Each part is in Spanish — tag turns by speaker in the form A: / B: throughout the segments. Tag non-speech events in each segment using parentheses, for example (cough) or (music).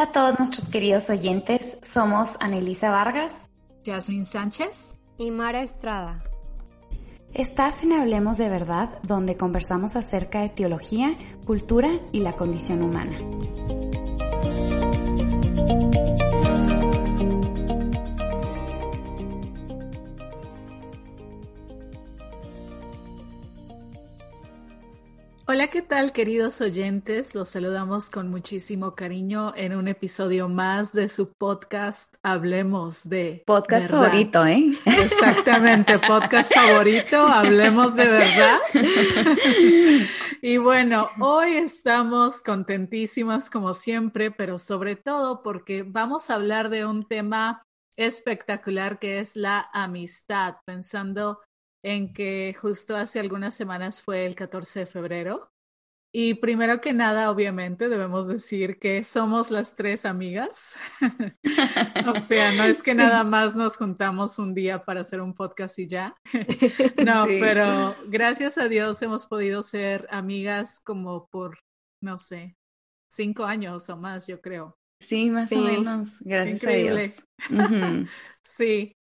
A: Hola a todos nuestros queridos oyentes, somos Anelisa Vargas,
B: Jasmine Sánchez
C: y Mara Estrada.
A: Estás en Hablemos de Verdad, donde conversamos acerca de teología, cultura y la condición humana.
B: Hola, ¿qué tal queridos oyentes? Los saludamos con muchísimo cariño en un episodio más de su podcast Hablemos de
A: Podcast favorito, ¿eh?
B: Exactamente, podcast favorito, Hablemos de verdad. (laughs) y bueno, hoy estamos contentísimas como siempre, pero sobre todo porque vamos a hablar de un tema espectacular que es la amistad, pensando en que justo hace algunas semanas fue el 14 de febrero. Y primero que nada, obviamente, debemos decir que somos las tres amigas. (laughs) o sea, no es que (laughs) nada más nos juntamos un día para hacer un podcast y ya. (laughs) no, pero gracias a Dios hemos podido ser amigas como por, no sé, cinco años o más, yo creo.
A: Sí, más o menos. Gracias a Dios.
B: sí.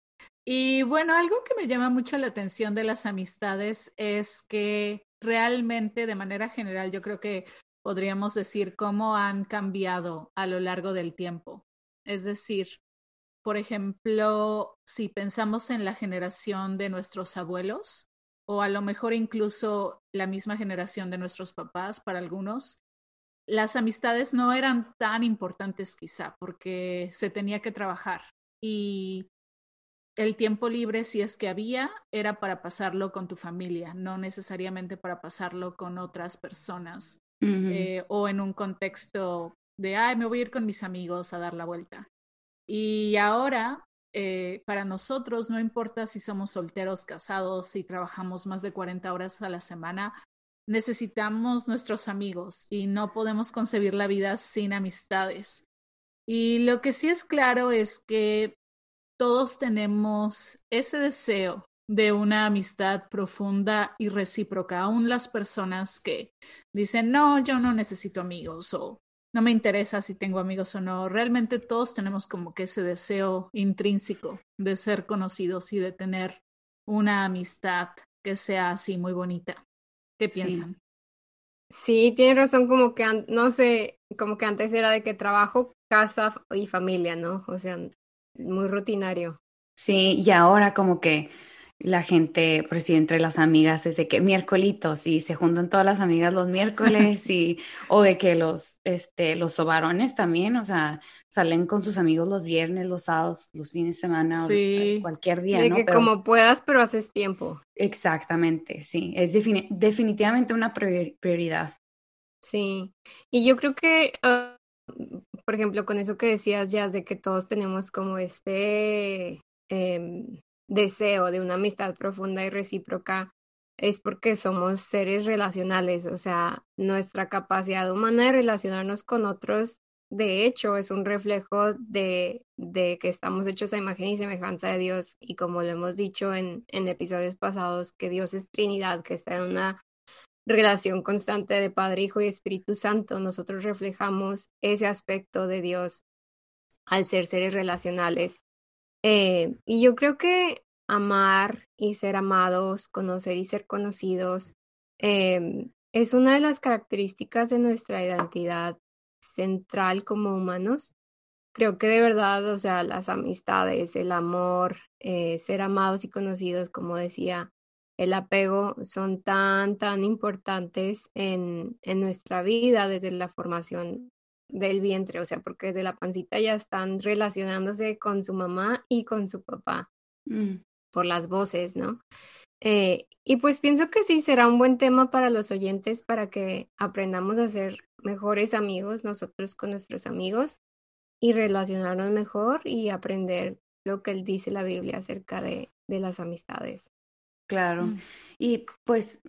B: Y bueno, algo que me llama mucho la atención de las amistades es que realmente, de manera general, yo creo que podríamos decir cómo han cambiado a lo largo del tiempo. Es decir, por ejemplo, si pensamos en la generación de nuestros abuelos, o a lo mejor incluso la misma generación de nuestros papás para algunos, las amistades no eran tan importantes quizá porque se tenía que trabajar y el tiempo libre, si es que había, era para pasarlo con tu familia, no necesariamente para pasarlo con otras personas eh, o en un contexto de, ay, me voy a ir con mis amigos a dar la vuelta. Y ahora, eh, para nosotros, no importa si somos solteros, casados, si trabajamos más de 40 horas a la semana, necesitamos nuestros amigos y no podemos concebir la vida sin amistades. Y lo que sí es claro es que todos tenemos ese deseo de una amistad profunda y recíproca, aún las personas que dicen, no, yo no necesito amigos o no me interesa si tengo amigos o no, realmente todos tenemos como que ese deseo intrínseco de ser conocidos y de tener una amistad que sea así muy bonita. ¿Qué piensan?
C: Sí, tiene razón, como que, no sé, como que antes era de que trabajo, casa y familia, ¿no? O sea, muy rutinario.
A: Sí, y ahora como que la gente, por si entre las amigas, es de que miércolitos y se juntan todas las amigas los miércoles (laughs) y, o de que los, este, los sobarones también, o sea, salen con sus amigos los viernes, los sábados, los fines de semana, sí. cualquier día.
C: De que como puedas, pero haces tiempo.
A: Exactamente, sí, es definitivamente una prioridad.
C: Sí, y yo creo que ah, por ejemplo, con eso que decías ya, de que todos tenemos como este em, deseo de una amistad profunda y recíproca, es porque somos seres relacionales, o sea, nuestra capacidad humana de relacionarnos con otros, de hecho, es un reflejo de, de que estamos hechos a imagen y semejanza de Dios y como lo hemos dicho en, en episodios pasados, que Dios es Trinidad, que está en una relación constante de Padre, Hijo y Espíritu Santo, nosotros reflejamos ese aspecto de Dios al ser seres relacionales. Eh, y yo creo que amar y ser amados, conocer y ser conocidos, eh, es una de las características de nuestra identidad central como humanos. Creo que de verdad, o sea, las amistades, el amor, eh, ser amados y conocidos, como decía, el apego son tan, tan importantes en, en nuestra vida desde la formación del vientre, o sea, porque desde la pancita ya están relacionándose con su mamá y con su papá mm. por las voces, ¿no? Eh, y pues pienso que sí será un buen tema para los oyentes para que aprendamos a ser mejores amigos nosotros con nuestros amigos y relacionarnos mejor y aprender lo que él dice la Biblia acerca de, de las amistades.
A: Claro. Mm. Y pues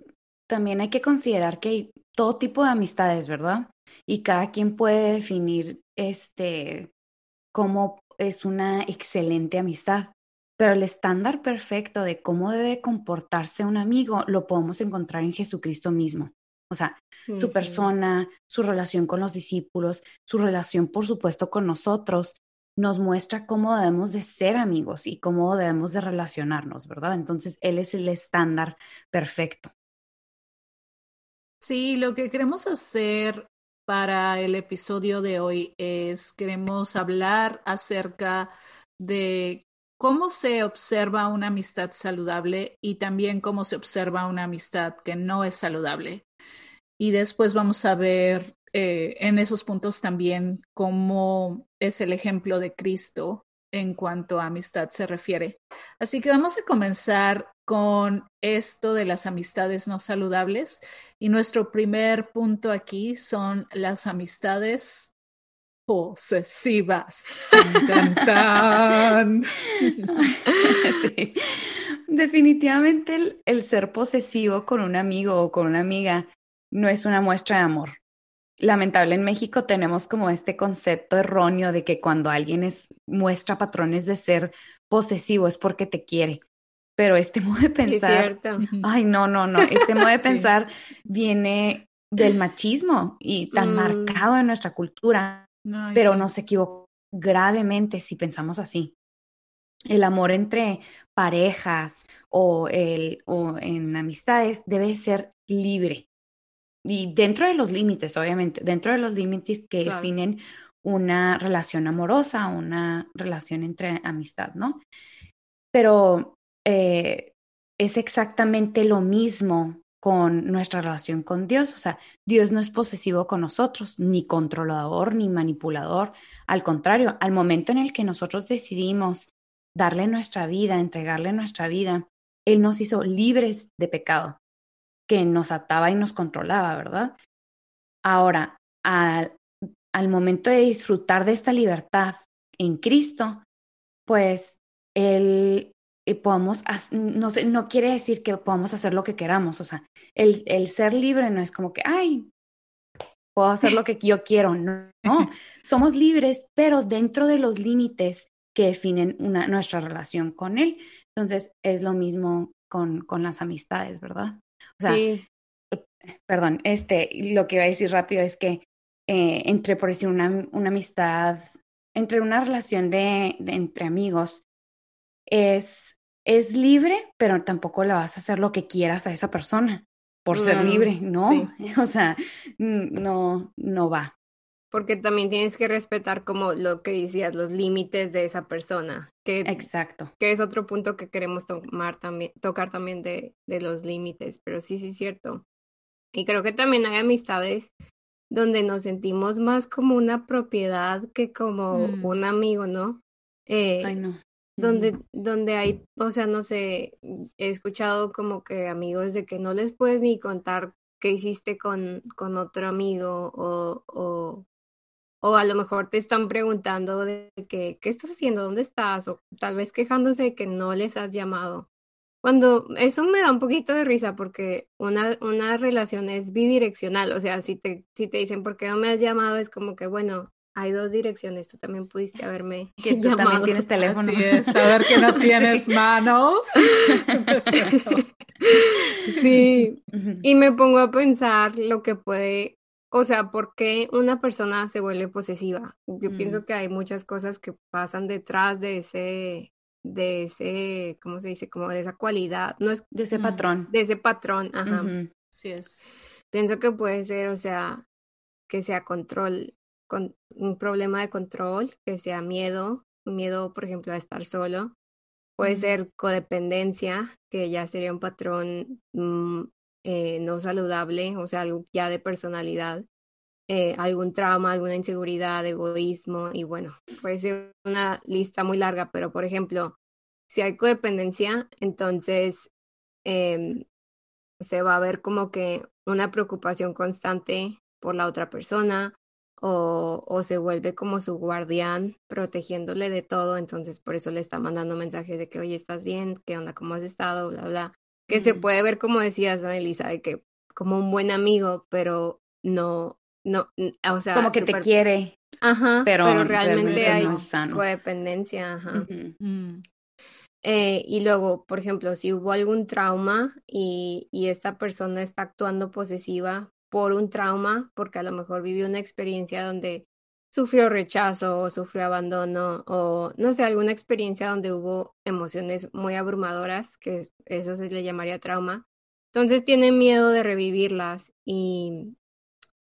A: también hay que considerar que hay todo tipo de amistades, ¿verdad? Y cada quien puede definir este cómo es una excelente amistad. Pero el estándar perfecto de cómo debe comportarse un amigo lo podemos encontrar en Jesucristo mismo. O sea, su persona, su relación con los discípulos, su relación, por supuesto, con nosotros, nos muestra cómo debemos de ser amigos y cómo debemos de relacionarnos, ¿verdad? Entonces, Él es el estándar perfecto.
B: Sí, lo que queremos hacer para el episodio de hoy es, queremos hablar acerca de cómo se observa una amistad saludable y también cómo se observa una amistad que no es saludable. Y después vamos a ver eh, en esos puntos también cómo es el ejemplo de Cristo en cuanto a amistad se refiere. Así que vamos a comenzar con esto de las amistades no saludables. Y nuestro primer punto aquí son las amistades posesivas. (laughs)
A: Definitivamente el, ser posesivo con un amigo o con una amiga no es una muestra de amor. Lamentable en México tenemos como este concepto erróneo de que cuando alguien es, muestra patrones de ser posesivo es porque te quiere. Pero este (laughs) modo de pensar, ay no, no, no, este modo de (laughs) pensar viene del machismo y tan mm. marcado en nuestra cultura pero nos equivocamos gravemente si pensamos así. El amor entre parejas o, el, o en amistades debe ser libre. Y dentro de los límites, obviamente, dentro de los límites que definen una relación amorosa, una relación entre amistad, ¿no? Pero eh, es exactamente lo mismo con nuestra relación con Dios. O sea, Dios no es posesivo con nosotros, ni controlador, ni manipulador. Al contrario, al momento en el que nosotros decidimos darle nuestra vida, entregarle nuestra vida, Él nos hizo libres de pecado, que nos ataba y nos controlaba, ¿verdad? Ahora, al, al momento de disfrutar de esta libertad en Cristo, pues Él y podamos, no, no quiere decir que podamos hacer lo que queramos, o sea, el, el ser libre no es como que, ay, puedo hacer lo que yo quiero, no, no, (laughs) somos libres, pero dentro de los límites que definen una, nuestra relación con él. Entonces, es lo mismo con, con las amistades, ¿verdad? O sea, sí. perdón, este, lo que iba a decir rápido es que eh, entre, por decir, una, una amistad, entre una relación de, de entre amigos, es es libre, pero tampoco le vas a hacer lo que quieras a esa persona por ser libre, no, (laughs) o sea, no, no va.
C: Porque también tienes que respetar como lo que decías, los límites de esa persona. Que,
A: Exacto.
C: Que es otro punto que queremos tomar también, tocar también de, de los límites, pero sí, sí, es cierto. Y creo que también hay amistades donde nos sentimos más como una propiedad que como mm. un amigo, ¿no?
A: Eh, Ay, no
C: donde, donde hay, o sea, no sé, he escuchado como que amigos de que no les puedes ni contar qué hiciste con, con otro amigo o, o, o a lo mejor te están preguntando de que, ¿qué estás haciendo? ¿Dónde estás? O tal vez quejándose de que no les has llamado. Cuando eso me da un poquito de risa porque una, una relación es bidireccional, o sea, si te, si te dicen por qué no me has llamado, es como que, bueno, hay dos direcciones, tú también pudiste haberme
A: que tú también tienes teléfono.
B: Así es, saber que no (laughs) tienes manos. (laughs)
C: sí, y me pongo a pensar lo que puede, o sea, ¿por qué una persona se vuelve posesiva? Yo pienso mm. que hay muchas cosas que pasan detrás de ese, de ese, ¿cómo se dice? Como de esa cualidad, no es
A: de ese patrón.
C: De ese patrón, ajá.
B: Sí es.
C: Pienso que puede ser, o sea, que sea control, con un problema de control, que sea miedo, miedo, por ejemplo, a estar solo. Puede ser codependencia, que ya sería un patrón mm, eh, no saludable, o sea, algo ya de personalidad. Eh, algún trauma, alguna inseguridad, egoísmo, y bueno, puede ser una lista muy larga, pero por ejemplo, si hay codependencia, entonces em, se va a ver como que una preocupación constante por la otra persona o, o se vuelve como su guardián protegiéndole de todo, entonces por eso le está mandando mensajes de que, oye, ¿estás bien? ¿Qué onda? ¿Cómo has estado? Bla, bla. Que se puede ver, como decías, Anelisa, de que como un buen amigo, pero no, no, o sea.
A: Como que te quiere.
C: Ajá, pero, realmente, hay codependencia, ajá. Mm. Eh, y luego, por ejemplo, si hubo algún trauma y, y esta persona está actuando posesiva por un trauma, porque a lo mejor vivió una experiencia donde sufrió rechazo o sufrió abandono o no sé, alguna experiencia donde hubo emociones muy abrumadoras, que eso se le llamaría trauma. Entonces tiene miedo de revivirlas y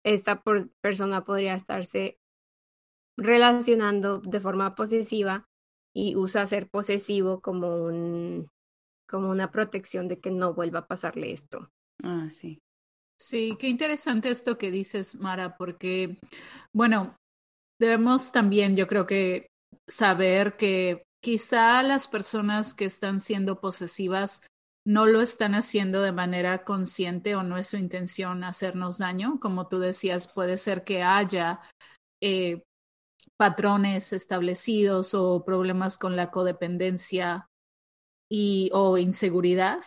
C: esta persona podría estarse relacionando de forma posesiva y usa ser posesivo como un como una protección de que no vuelva a pasarle esto.
A: Ah, sí.
B: Sí, qué interesante esto que dices, Mara, porque, bueno, debemos también, yo creo que, saber que quizá las personas que están siendo posesivas no lo están haciendo de manera consciente o no es su intención hacernos daño. Como tú decías, puede ser que haya eh, patrones establecidos o problemas con la codependencia y, o inseguridad,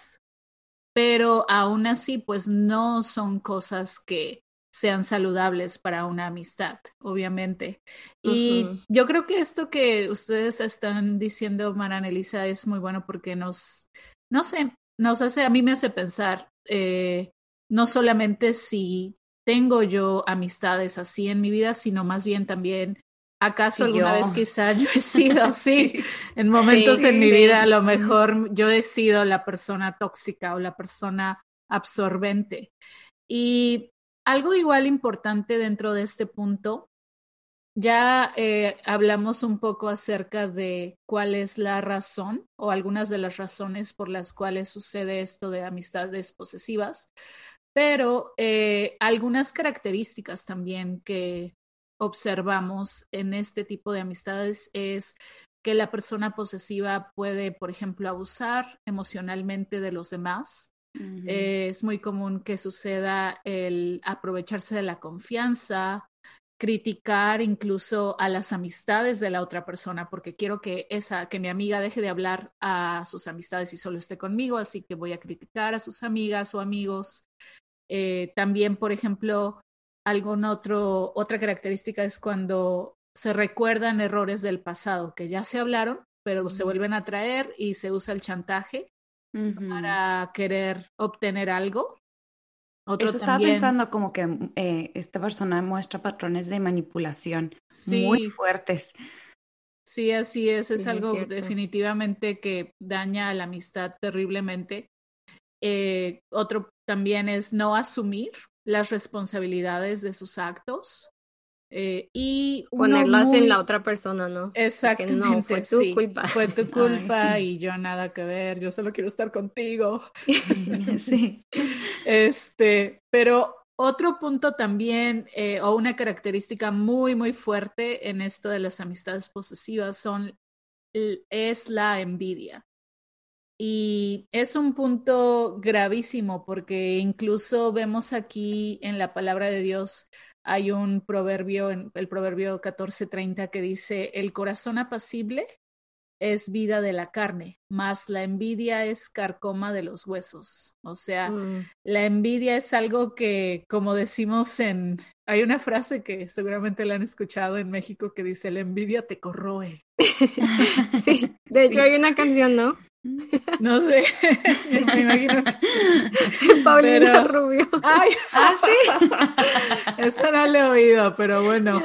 B: pero aún así, pues no son cosas que sean saludables para una amistad, obviamente. Y yo creo que esto que ustedes están diciendo, Maran Elisa, es muy bueno porque nos, no sé, nos hace, a mí me hace pensar, eh, no solamente si tengo yo amistades así en mi vida, sino más bien también, ¿acaso alguna vez quizá yo he sido (laughs) así? en momentos en mi vida a lo mejor yo he sido la persona tóxica o la persona absorbente. Y algo igual importante dentro de este punto ya eh, hablamos un poco acerca de cuál es la razón o algunas de las razones por las cuales sucede esto de amistades posesivas, pero eh, algunas características también que observamos en este tipo de amistades es que la persona posesiva puede, por ejemplo, abusar emocionalmente de los demás. Es muy común que suceda el aprovecharse de la confianza, criticar incluso a las amistades de la otra persona, porque quiero que esa, que mi amiga deje de hablar a sus amistades y solo esté conmigo, así que voy a criticar a sus amigas o amigos. Eh, también, por ejemplo, algún otro, otra característica es cuando se recuerdan errores del pasado que ya se hablaron, pero se vuelven a traer y se usa el chantaje para querer obtener algo
A: eso estaba pensando como que eh, esta persona muestra patrones de manipulación muy fuertes.
B: Sí, así es. Es algo definitivamente que daña a la amistad terriblemente. Eh, otro también es no asumir las responsabilidades de sus actos. Eh, y
C: ponerlas en la otra persona, ¿no?
B: Exactamente. No, fue tu culpa. Fue tu (laughs) culpa y yo nada que ver, yo solo quiero estar contigo. (laughs)
A: sí.
B: Este, pero otro punto también, eh, o una característica muy, muy fuerte en esto de las amistades posesivas son, es la envidia. Y es un punto gravísimo porque incluso vemos aquí en la palabra de Dios hay un proverbio, en el proverbio 14:30 que dice, el corazón apacible es vida de la carne, más la envidia es carcoma de los huesos. O sea, mm. la envidia es algo que, como decimos en, hay una frase que seguramente la han escuchado en México que dice, la envidia te corroe. (laughs)
C: sí, de hecho hay una canción, ¿no? (laughs)
B: No sé, (laughs) me imagino que
C: sí. (laughs) Paulina Rubio.
B: Ay,
A: ¿Ah, sí?
B: Eso no lo he oído, pero bueno.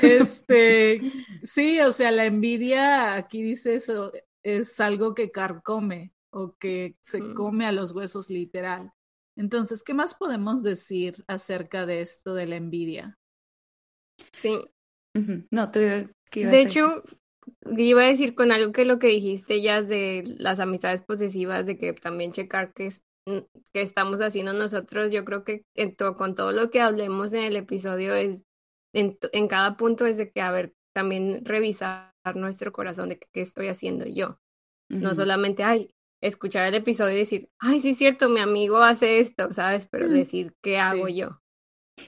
B: Este, sí, o sea, la envidia, aquí dice eso, es algo que carcome o que se mm. come a los huesos literal. Entonces, ¿qué más podemos decir acerca de esto de la envidia?
C: Sí.
A: No, tú,
C: de hecho, iba a decir con algo que lo que dijiste ya de las amistades posesivas, de que también checar qué mm, que estamos haciendo nosotros, yo creo que en con todo lo que hablemos en el episodio es, en, en cada punto es de que, a ver, también revisar nuestro corazón de qué estoy haciendo yo. No solamente, ay, escuchar el episodio y decir, ay, sí es cierto, mi amigo hace esto, ¿sabes? Pero
A: Mm,
C: decir, ¿qué hago
B: sí.
C: yo?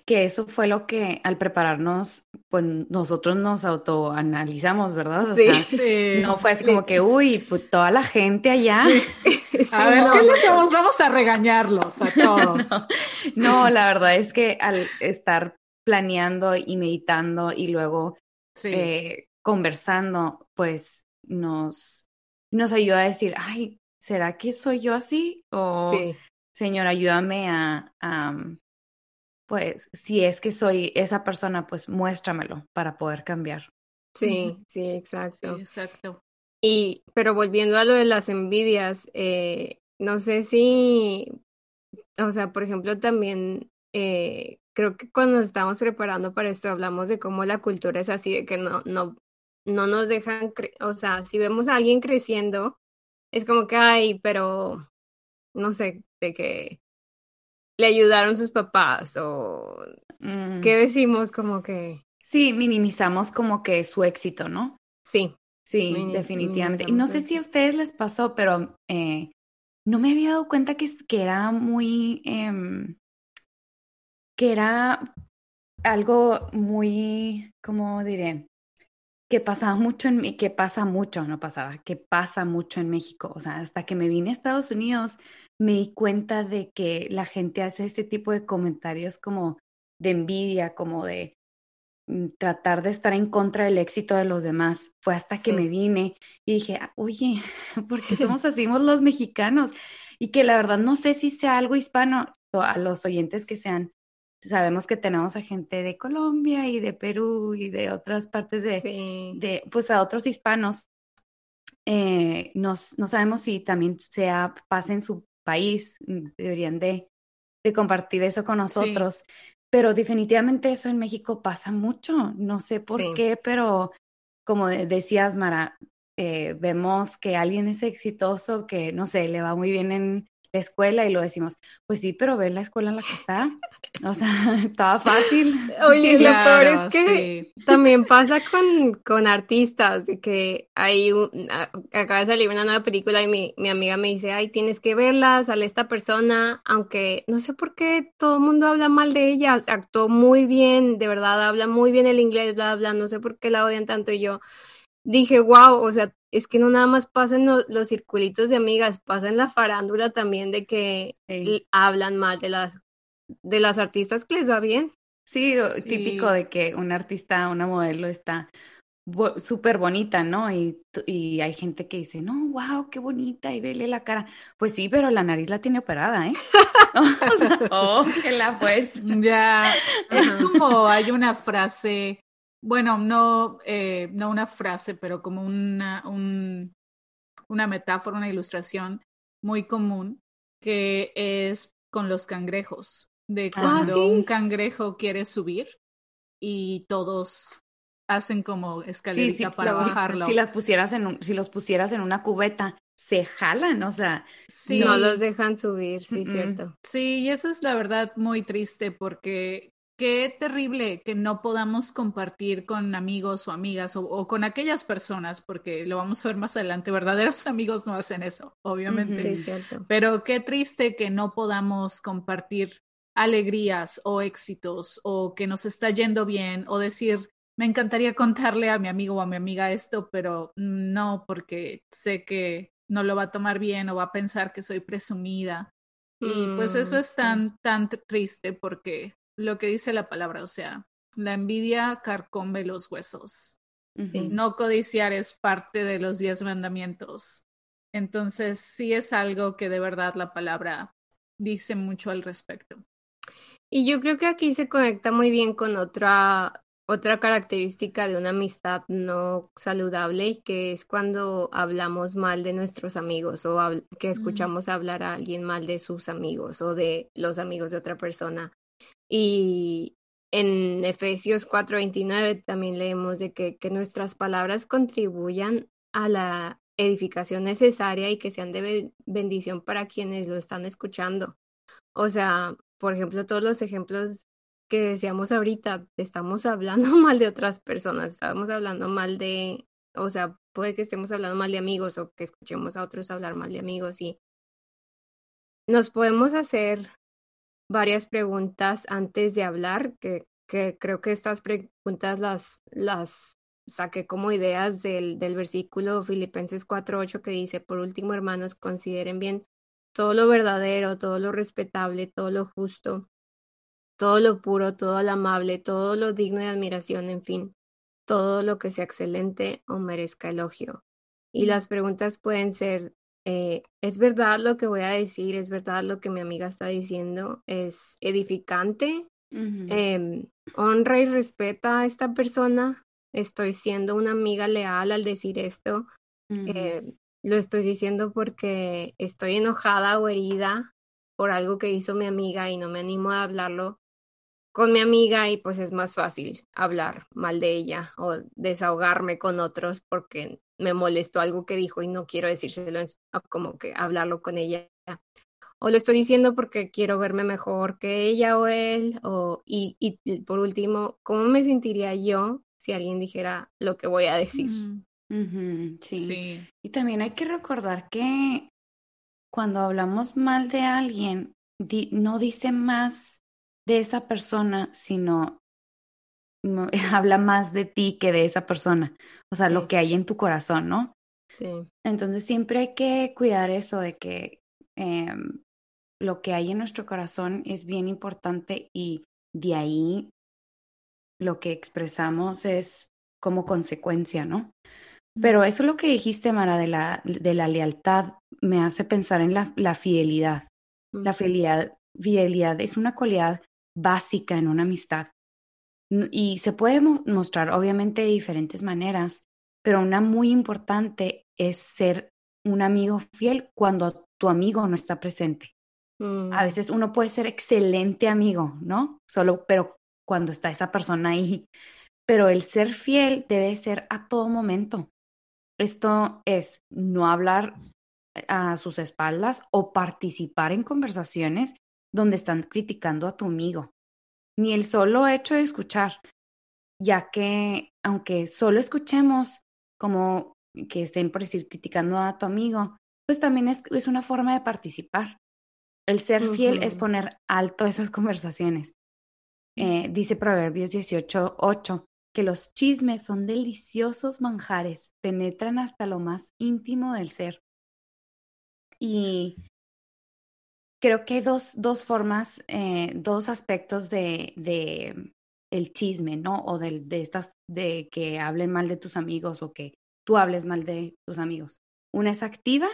A: Que eso fue lo que al prepararnos, pues nosotros nos autoanalizamos, ¿verdad? O
C: Sí.
A: sea,
B: Sí.
A: no fue así como que, uy, pues toda la gente allá.
B: Sí. (laughs) (laughs) A ver,
C: no,
B: ¿qué les (laughs) vamos? Vamos a regañarlos a todos.
A: No, la verdad es que al estar planeando y meditando y luego eh, conversando, pues nos, nos ayuda a decir, ay, ¿será que soy yo así? O,
C: Sí,
A: Señor, ayúdame a, a, pues, si es que soy esa persona, pues muéstramelo para poder cambiar.
C: sí, sí,
B: Sí,
C: exacto.
B: exacto.
C: Y, pero volviendo a lo de las envidias, eh, no sé si, o sea, por ejemplo, también eh, creo que cuando nos estábamos preparando para esto hablamos de cómo la cultura es así, de que no, no, no nos dejan, cre- o sea, si vemos a alguien creciendo, es como que, ay, pero, no sé, de que le ayudaron sus papás o
A: Mm,
C: qué decimos como que,
A: Sí, minimizamos como que su éxito, ¿no?
C: sí,
A: Sí, definitivamente. Y no sé si a ustedes les pasó, pero eh, no me había dado cuenta que, que era muy, em, que era algo muy, ¿cómo diré? Que pasaba mucho en mí, que pasa mucho, no pasaba, que pasa mucho en México. O sea, hasta que me vine a Estados Unidos, me di cuenta de que la gente hace este tipo de comentarios como de envidia, como de mm, tratar de estar en contra del éxito de los demás. Fue hasta que
C: Sí.
A: me vine y dije, "Ah, oye, (laughs) ¿por qué (laughs) somos así los mexicanos? Y que la verdad no sé si sea algo hispano, a los oyentes que sean. Sabemos que tenemos a gente de Colombia y de Perú y de otras partes de,
C: sí.
A: de pues a otros hispanos. Eh, no sabemos si también sea, pasa en su país, mm, deberían de, de compartir eso con nosotros, pero definitivamente eso en México pasa mucho, no sé por
C: Sí.
A: qué, pero como de- decías, Mara, eh, vemos que alguien es exitoso, que no sé, le va muy bien en escuela y lo decimos, pues sí, pero ve la escuela en la que está, o sea, (laughs) estaba fácil.
C: Oye, lo peor es que
B: sí.
C: También pasa con, con artistas, que hay un, acaba de salir una nueva película y mi, mi amiga me dice, ay, tienes que verla, sale esta persona, aunque no sé por qué todo el mundo habla mal de ella, actuó muy bien, de verdad, habla muy bien el inglés, bla, bla, no sé por qué la odian tanto y yo dije, wow, o sea, es que no nada más pasa en lo- los circulitos de amigas, pasa en la farándula también de que
A: Sí.
C: hablan mal de las, de las artistas que les va bien.
A: Sí, típico de que un artista, una modelo está bo- súper bonita, ¿no? Y, y hay gente que dice, no, wow, qué bonita, y vele la cara. Pues sí, pero la nariz la tiene operada, ¿eh? (laughs) O sea, oh, que la pues.
B: Ya, es como hay una frase, bueno, no, eh, no una frase, pero como una, un, una metáfora, una ilustración muy común, que es con los cangrejos, de
A: Ah,
B: cuando
C: sí.
B: un cangrejo quiere subir y todos hacen como escalerita
A: sí,
B: para bajarlo.
A: Si las pusieras en un, si los pusieras en una cubeta, se jalan, o sea,
B: Sí.
C: No los dejan subir, sí, cierto.
B: Sí, y eso es la verdad muy triste porque qué terrible que no podamos compartir con amigos o amigas o, o con aquellas personas, porque lo vamos a ver más adelante, verdaderos (laughs) amigos no hacen eso, obviamente.
C: Sí, cierto.
B: Pero qué triste que no podamos compartir alegrías o éxitos o que nos está yendo bien o decir, me encantaría contarle a mi amigo o a mi amiga esto, pero no, porque sé que no lo va a tomar bien o va a pensar que soy presumida. Y pues eso
C: Mm,
B: es tan, tan tr- triste porque lo que dice la palabra, o sea, la envidia carcome los huesos. No codiciar es parte de los diez mandamientos. Entonces, sí es algo que de verdad la palabra dice mucho al respecto.
C: Y yo creo que aquí se conecta muy bien con otra, otra característica de una amistad no saludable, que es cuando hablamos mal de nuestros amigos o que escuchamos hablar a alguien mal de sus amigos o de los amigos de otra persona. Y en Efesios 4:29 también leemos de que, que nuestras palabras contribuyan a la edificación necesaria y que sean de be- bendición para quienes lo están escuchando. O sea, por ejemplo, todos los ejemplos que decíamos ahorita, estamos hablando (laughs) mal de otras personas, estamos hablando mal de, o sea, puede que estemos hablando mal de amigos o que escuchemos a otros hablar mal de amigos y nos podemos hacer varias preguntas antes de hablar, que, que creo que estas preguntas las, las saqué como ideas del, del versículo Filipenses 4.8 que dice, por último, hermanos, consideren bien todo lo verdadero, todo lo respetable, todo lo justo, todo lo puro, todo lo amable, todo lo digno de admiración, en fin, todo lo que sea excelente o merezca elogio. Y las preguntas pueden ser, eh, ¿es verdad lo que voy a decir? ¿Es verdad lo que mi amiga está diciendo? ¿Es edificante? Em, ¿Honra y respeta a esta persona? ¿Estoy siendo una amiga leal al decir esto? Eh, lo estoy diciendo porque estoy enojada o herida por algo que hizo mi amiga y no me animo a hablarlo con mi amiga y pues es más fácil hablar mal de ella o desahogarme con otros porque me molestó algo que dijo y no quiero decírselo, como que hablarlo con ella. O lo estoy diciendo porque quiero verme mejor que ella o él. O, y, y por último, ¿cómo me sentiría yo si alguien dijera lo que voy a decir?
A: sí. Y también hay que recordar que cuando hablamos mal de alguien, no dice más de esa persona, sino (laughs) habla más de ti que de esa persona. O sea, lo que hay en tu corazón, ¿no?
C: Sí.
A: Entonces siempre hay que cuidar eso de que eh, lo que hay en nuestro corazón es bien importante y de ahí lo que expresamos es como consecuencia, ¿no? Pero eso lo que dijiste, Mara, de la, de la lealtad, me hace pensar en la, la fidelidad. La fidelidad, fidelidad es una cualidad básica en una amistad. Y se puede mostrar obviamente de diferentes maneras, pero una muy importante es ser un amigo fiel cuando tu amigo no está presente. A mm. veces uno puede ser excelente amigo, ¿no? Solo, pero cuando está esa persona ahí. Pero el ser fiel debe ser a todo momento. Esto es no hablar a sus espaldas o participar en conversaciones donde están criticando a tu amigo, ni el solo hecho de escuchar, ya que aunque solo escuchemos como que estén por decir criticando a tu amigo, pues también es, es una forma de participar. El ser fiel es poner alto esas conversaciones. Eh, dice Proverbios 18, 8, que los chismes son deliciosos manjares, penetran hasta lo más íntimo del ser. Y creo que hay dos, dos formas, eh, dos aspectos de, de, el chisme, ¿no? O de, de estas, de que hablen mal de tus amigos o que tú hables mal de tus amigos. Una es activa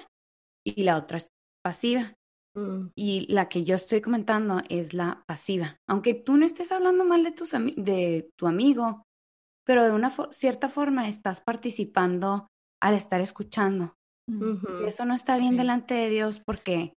A: y la otra es pasiva. Mm. Y la que yo estoy comentando es la pasiva. Aunque tú no estés hablando mal de, tus de tu amigo, pero de una cierta forma estás participando al estar escuchando. eso no está bien delante de Dios porque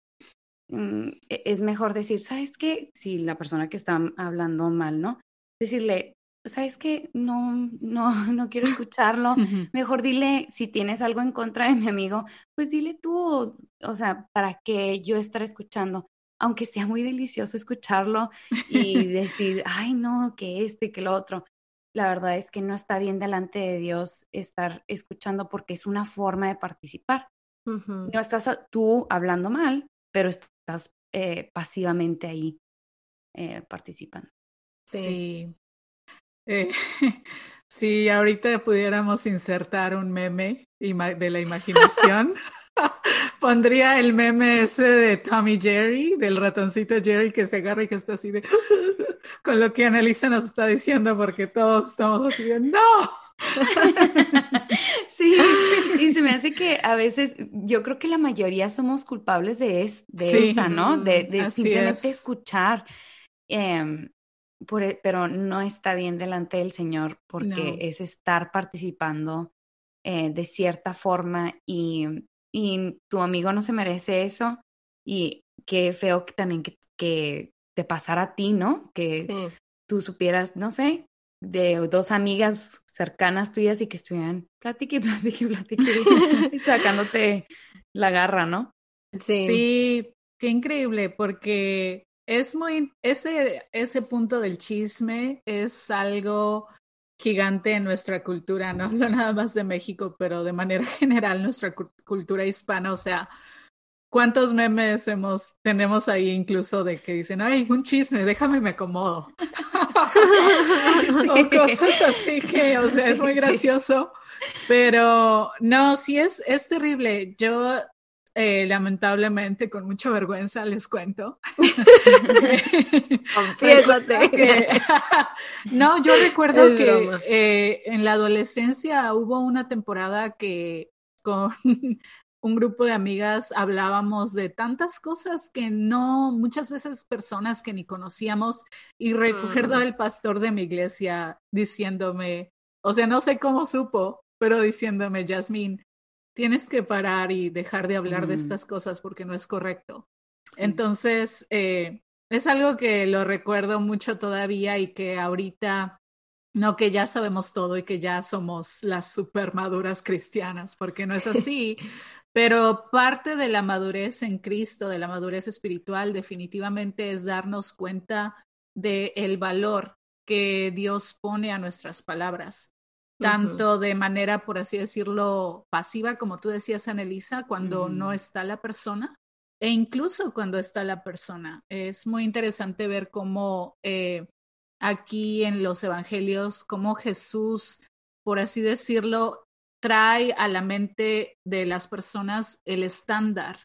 A: es mejor decir, ¿sabes qué? Si la persona que está hablando mal, ¿no? Decirle, ¿sabes qué? No, no, (laughs) no quiero (laughs) escucharlo. Mejor dile, si tienes algo en contra de mi amigo, pues dile tú, o, sea, para que yo estar escuchando, aunque sea muy delicioso escucharlo y (laughs) decir, ay, no, que esto y que lo otro. La verdad es que no está bien delante de Dios estar escuchando porque es una forma de participar. No estás tú hablando mal, pero estás eh, pasivamente ahí eh, participando.
B: Sí. Eh, (laughs) si ahorita pudiéramos insertar un meme de la imaginación, (laughs) (laughs) pondría el meme ese de Tommy Jerry, del ratoncito Jerry que se agarra y que está así de, con lo que Annalisa nos está diciendo, porque todos estamos así de, no. (laughs)
A: sí, y se me hace que a veces, yo creo que la mayoría somos culpables de, de esta, ¿no? De, de simplemente escuchar, em, e, pero no está bien delante del Señor porque es estar participando eh, de cierta forma y, y, tu amigo no se merece eso y qué feo que también que, que te pasara a ti, ¿no? Que tú supieras, no sé, de dos amigas cercanas tuyas y que estuvieran platique (laughs) y platique y (laughs) sacándote la garra, ¿no?
B: Sí. sí, qué increíble, porque es muy, ese, ese punto del chisme es algo gigante en nuestra cultura, no hablo nada más de México, pero de manera (laughs) general nuestra cultura hispana, o sea, ¿cuántos memes hemos, tenemos ahí incluso de que dicen, ay, un chisme, déjame me acomodo? (laughs) O cosas así que, o sea, es muy gracioso. Pero no, sí es, es terrible. Yo eh, lamentablemente, con mucha vergüenza les cuento. (laughs) (laughs) no, yo recuerdo que eh, en la adolescencia hubo una temporada que con un grupo de amigas hablábamos de tantas cosas que no, muchas veces personas que ni conocíamos, y recuerdo mm. al pastor de mi iglesia diciéndome, o sea, no sé cómo supo, pero diciéndome, Jasmine, tienes que parar y dejar de hablar de estas cosas porque no es correcto. Entonces, eh, es algo que lo recuerdo mucho todavía y que ahorita, no que ya sabemos todo y que ya somos las super maduras cristianas, porque no es (laughs) así, pero parte de la madurez en Cristo, de la madurez espiritual, definitivamente es darnos cuenta del el valor que Dios pone a nuestras palabras tanto de manera, por así decirlo, pasiva, como tú decías, Anelisa, cuando no mm. está la persona, e incluso cuando está la persona. Es muy interesante ver cómo eh, aquí en los evangelios, cómo Jesús, por así decirlo, trae a la mente de las personas el estándar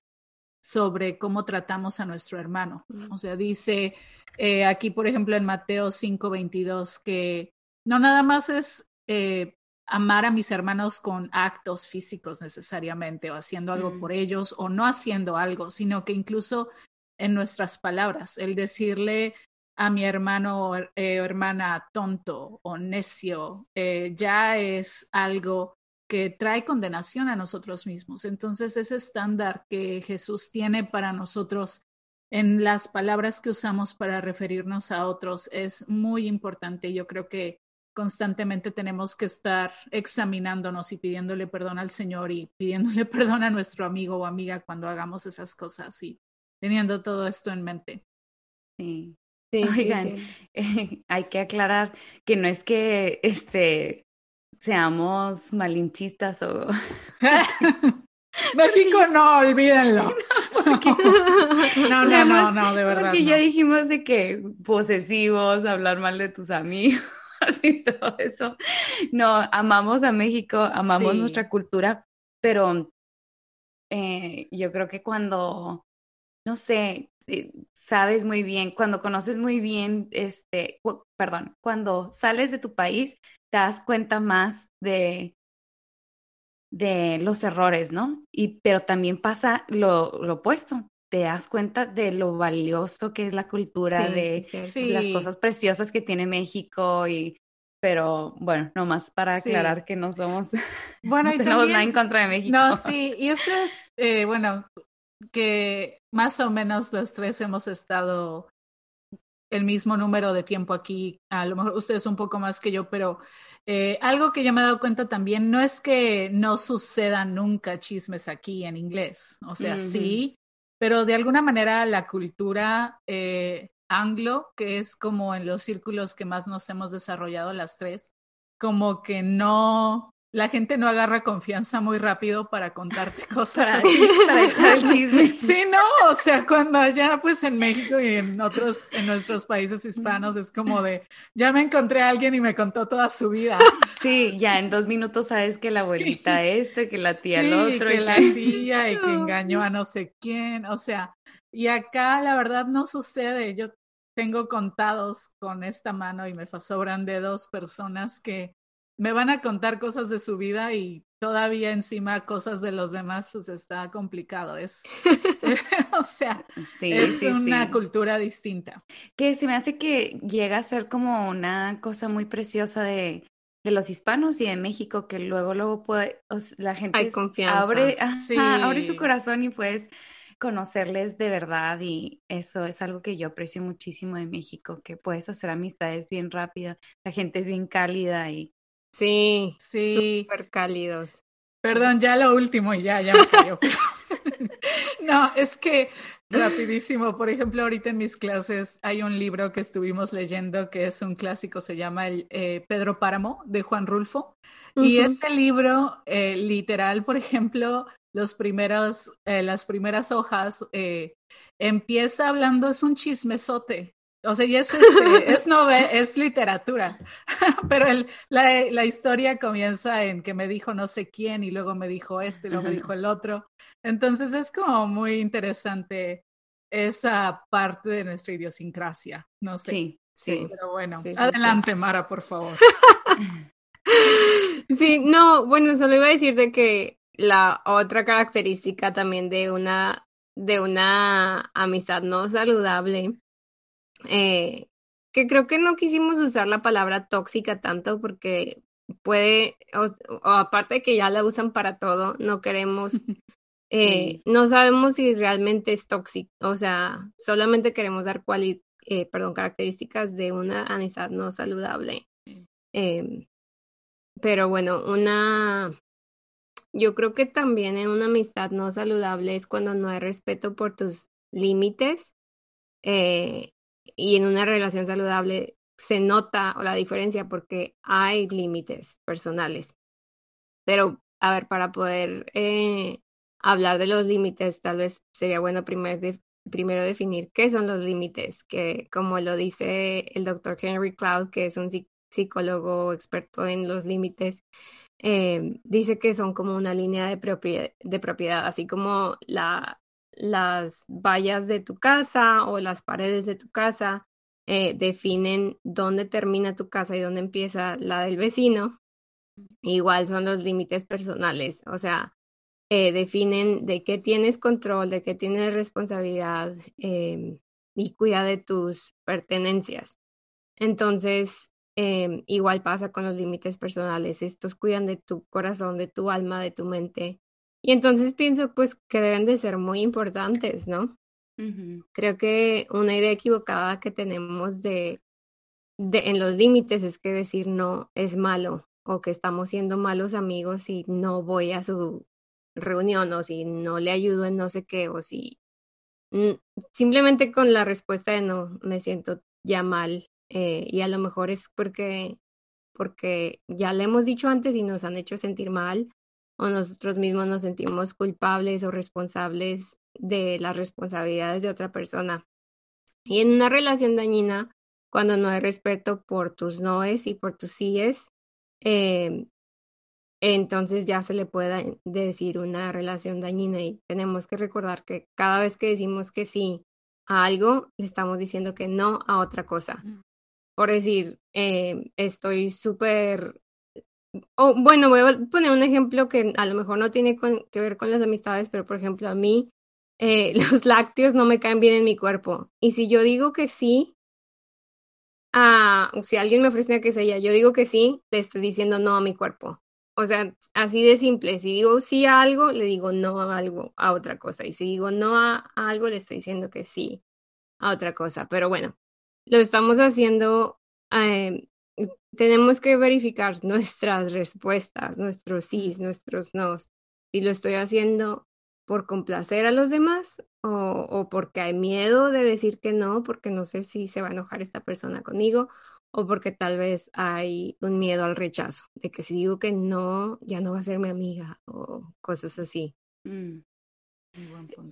B: sobre cómo tratamos a nuestro hermano. Mm. O sea, dice eh, aquí, por ejemplo, en Mateo 5:22, que no nada más es eh, amar a mis hermanos con actos físicos necesariamente, o haciendo algo mm. por ellos, o no haciendo algo, sino que incluso en nuestras palabras, el decirle a mi hermano o eh, hermana tonto o necio, ya es algo que trae condenación a nosotros mismos. Entonces, ese estándar que Jesús tiene para nosotros en las palabras que usamos para referirnos a otros es muy importante. Yo creo que constantemente tenemos que estar examinándonos y pidiéndole perdón al Señor y pidiéndole (laughs) perdón a nuestro amigo o amiga cuando hagamos esas cosas y teniendo todo esto en mente.
A: Sí. (laughs) Sí, Oigan, (laughs) hay que aclarar que no es que este seamos malinchistas o (laughs)
B: México no, olvídenlo. (laughs) (laughs) No, no, no, no, de verdad.
A: Porque ya dijimos de que posesivos, hablar mal de tus amigos. y todo eso. No, amamos a México, amamos nuestra cultura, pero eh, yo creo que cuando, no sé, eh, sabes muy bien, cuando conoces muy bien, este, perdón, cuando sales de tu país, te das cuenta más de de los errores, ¿no? Y pero también pasa lo, lo opuesto te das cuenta de lo valioso que es la cultura, de las cosas preciosas que tiene México y pero bueno, nomás para aclarar que no somos, (laughs) bueno, y tenemos nada en contra de México.
B: No, sí, y ustedes, eh, bueno, que más o menos los tres hemos estado el mismo número de tiempo aquí, a lo mejor ustedes un poco más que yo, pero eh, algo que yo me he dado cuenta también no es que no sucedan nunca chismes aquí en inglés, o sea, sí, pero de alguna manera la cultura eh, anglo, que es como en los círculos que más nos hemos desarrollado las tres, como que no, la gente no agarra confianza muy rápido para contarte (laughs) cosas así, (laughs)
A: para echar el chisme. (laughs)
B: Sí, no, o sea, cuando allá pues en México y en otros, en nuestros países hispanos es como de, ya me encontré a alguien y me contó toda su vida.
A: Sí, ya en dos minutos sabes que la abuelita esto, que la tía el otro.
B: Que y la tía y que engañó a no sé quién, o sea, y acá la verdad no sucede. Yo tengo contados con esta mano y me sobran de dos personas que me van a contar cosas de su vida y todavía encima cosas de los demás, pues está complicado. Es, (laughs) (laughs) o sea, es una cultura distinta.
A: Que se me hace que llega a ser como una cosa muy preciosa de, de los hispanos y de México, que luego, luego puede, la gente abre, abre su corazón y pues conocerles de verdad y eso es algo que yo aprecio muchísimo de México, que puedes hacer amistades bien rápidas, la gente es bien cálida y...
C: Sí, sí. Súper cálidos.
B: Perdón, ya lo último y ya, ya me cayó. (laughs) No, es que rapidísimo, por ejemplo, ahorita en mis clases hay un libro que estuvimos leyendo que es un clásico, se llama el, eh, Pedro Páramo de Juan Rulfo. Y ese libro, eh, literal, por ejemplo, los primeros, eh, las primeras hojas, empieza hablando, es un chismesote, o sea, y es, este, es, es literatura, (laughs) pero el, la, la, historia comienza en que me dijo no sé quién y luego me dijo esto y luego me dijo el otro. Entonces es como muy interesante esa parte de nuestra idiosincrasia, no sé.
A: Sí, sí.
B: Pero bueno, adelante Mara, por favor. (laughs)
C: sí, no, bueno, solo iba a decir de que la otra característica también de una, de una amistad no saludable eh, que creo que no quisimos usar la palabra tóxica tanto porque puede, o, aparte de que ya la usan para todo, no queremos, (laughs) eh, no sabemos si realmente es tóxico, o sea, solamente queremos dar cuali eh, perdón, características de una amistad no saludable. Eh, pero bueno, una, yo creo que también en una amistad no saludable es cuando no hay respeto por tus límites eh, y en una relación saludable se nota la diferencia porque hay límites personales. Pero, a ver, para poder eh, hablar de los límites, tal vez sería bueno primero, primero definir qué son los límites, que como lo dice el doctor Henry Cloud, que es un psicólogo experto en los límites, eh, dice que son como una línea de propiedad, de propiedad, así como la, las vallas de tu casa o las paredes de tu casa eh, definen dónde termina tu casa y dónde empieza la del vecino. Igual son los límites personales, o sea, eh, definen de qué tienes control, de qué tienes responsabilidad em, y cuida de tus pertenencias. Entonces, em, igual pasa con los límites personales. Estos cuidan de tu corazón, de tu alma, de tu mente y entonces pienso pues que deben de ser muy importantes, ¿no? Creo que una idea equivocada que tenemos de, de en los límites es que decir no es malo o que estamos siendo malos amigos si no voy a su reunión o si no le ayudo en no sé qué o si simplemente con la respuesta de no me siento ya mal eh, y a lo mejor es porque porque ya le hemos dicho antes y nos han hecho sentir mal o nosotros mismos nos sentimos culpables o responsables de las responsabilidades de otra persona. Y en una relación dañina, cuando no hay respeto por tus noes y por tus síes, eh, entonces ya se le puede decir una relación dañina y tenemos que recordar que cada vez que decimos que sí a algo, le estamos diciendo que no a otra cosa. Por decir, eh, estoy súper o bueno, voy a poner un ejemplo que a lo mejor no tiene que ver con las amistades, pero por ejemplo a mí eh, (laughs) los lácteos no me caen bien en mi cuerpo. Y si yo digo que sí, a, si alguien me ofrece una quesadilla, yo digo que sí, le estoy diciendo no a mi cuerpo. O sea, así de simple. Si digo sí a algo, le digo no a algo, a otra cosa. Y si digo no a, a algo, le estoy diciendo que sí a otra cosa. Pero bueno, lo estamos haciendo eh, tenemos que verificar nuestras respuestas, nuestros sí, nuestros nos. Si lo estoy haciendo por complacer a los demás o, o, porque hay miedo de decir que no, porque no sé si se va a enojar esta persona conmigo o porque tal vez hay un miedo al rechazo, de que si digo que no, ya no va a ser mi amiga o cosas así. Mm.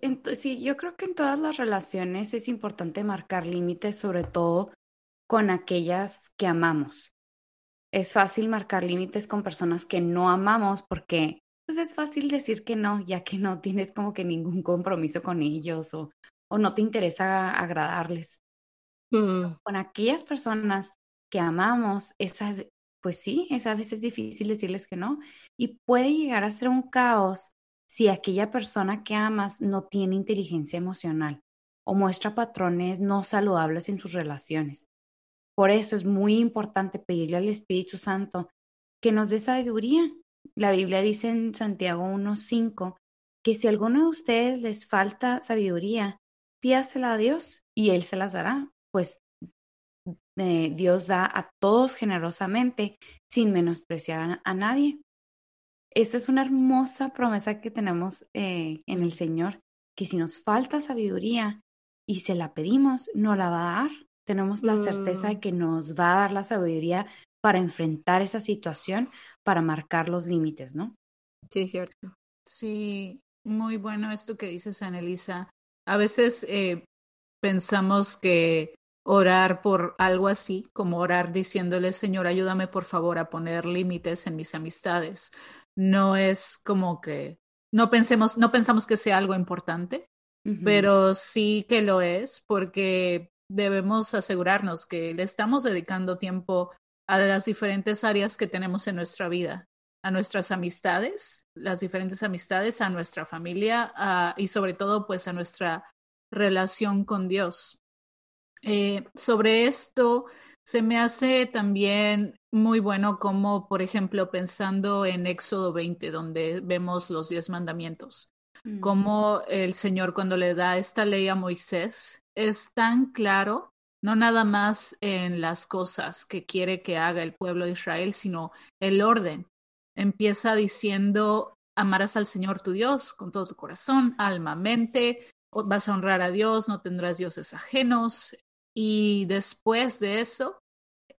A: Entonces, sí, yo creo que en todas las relaciones es importante marcar límites, sobre todo con aquellas que amamos es fácil marcar límites con personas que no amamos porque pues es fácil decir que no, ya que no tienes como que ningún compromiso con ellos o, o no te interesa agradarles. Mm. Con aquellas personas que amamos, esa, pues sí, es a veces difícil decirles que no y puede llegar a ser un caos si aquella persona que amas no tiene inteligencia emocional o muestra patrones no saludables en sus relaciones. Por eso es muy importante pedirle al Espíritu Santo que nos dé sabiduría. La Biblia dice en Santiago 1.5 que si a alguno de ustedes les falta sabiduría, pídasela a Dios y Él se las dará, pues eh, Dios da a todos generosamente sin menospreciar a, nadie. Esta es una hermosa promesa que tenemos eh, en el Señor que si nos falta sabiduría y se la pedimos, no la va a dar. Tenemos la certeza de mm. que nos va a dar la sabiduría para enfrentar esa situación, para marcar los límites, ¿no?
C: Sí, cierto.
B: Sí, muy bueno esto que dices, Anelisa. A veces eh, pensamos que orar por algo así, como orar diciéndole, Señor, ayúdame por favor a poner límites en mis amistades, no es como que no pensemos, no pensamos que sea algo importante, pero sí que lo es porque debemos asegurarnos que le estamos dedicando tiempo a las diferentes áreas que tenemos en nuestra vida, a nuestras amistades, las diferentes amistades, a nuestra familia y sobre todo pues a nuestra relación con Dios. Eh, sobre esto, se me hace también muy bueno como, por ejemplo, pensando en Éxodo 20, donde vemos los diez mandamientos, como el Señor cuando le da esta ley a Moisés es tan claro, no nada más en las cosas que quiere que haga el pueblo de Israel, sino el orden. Empieza diciendo, amarás al Señor tu Dios con todo tu corazón, alma, mente, vas a honrar a Dios, no tendrás dioses ajenos, y después de eso,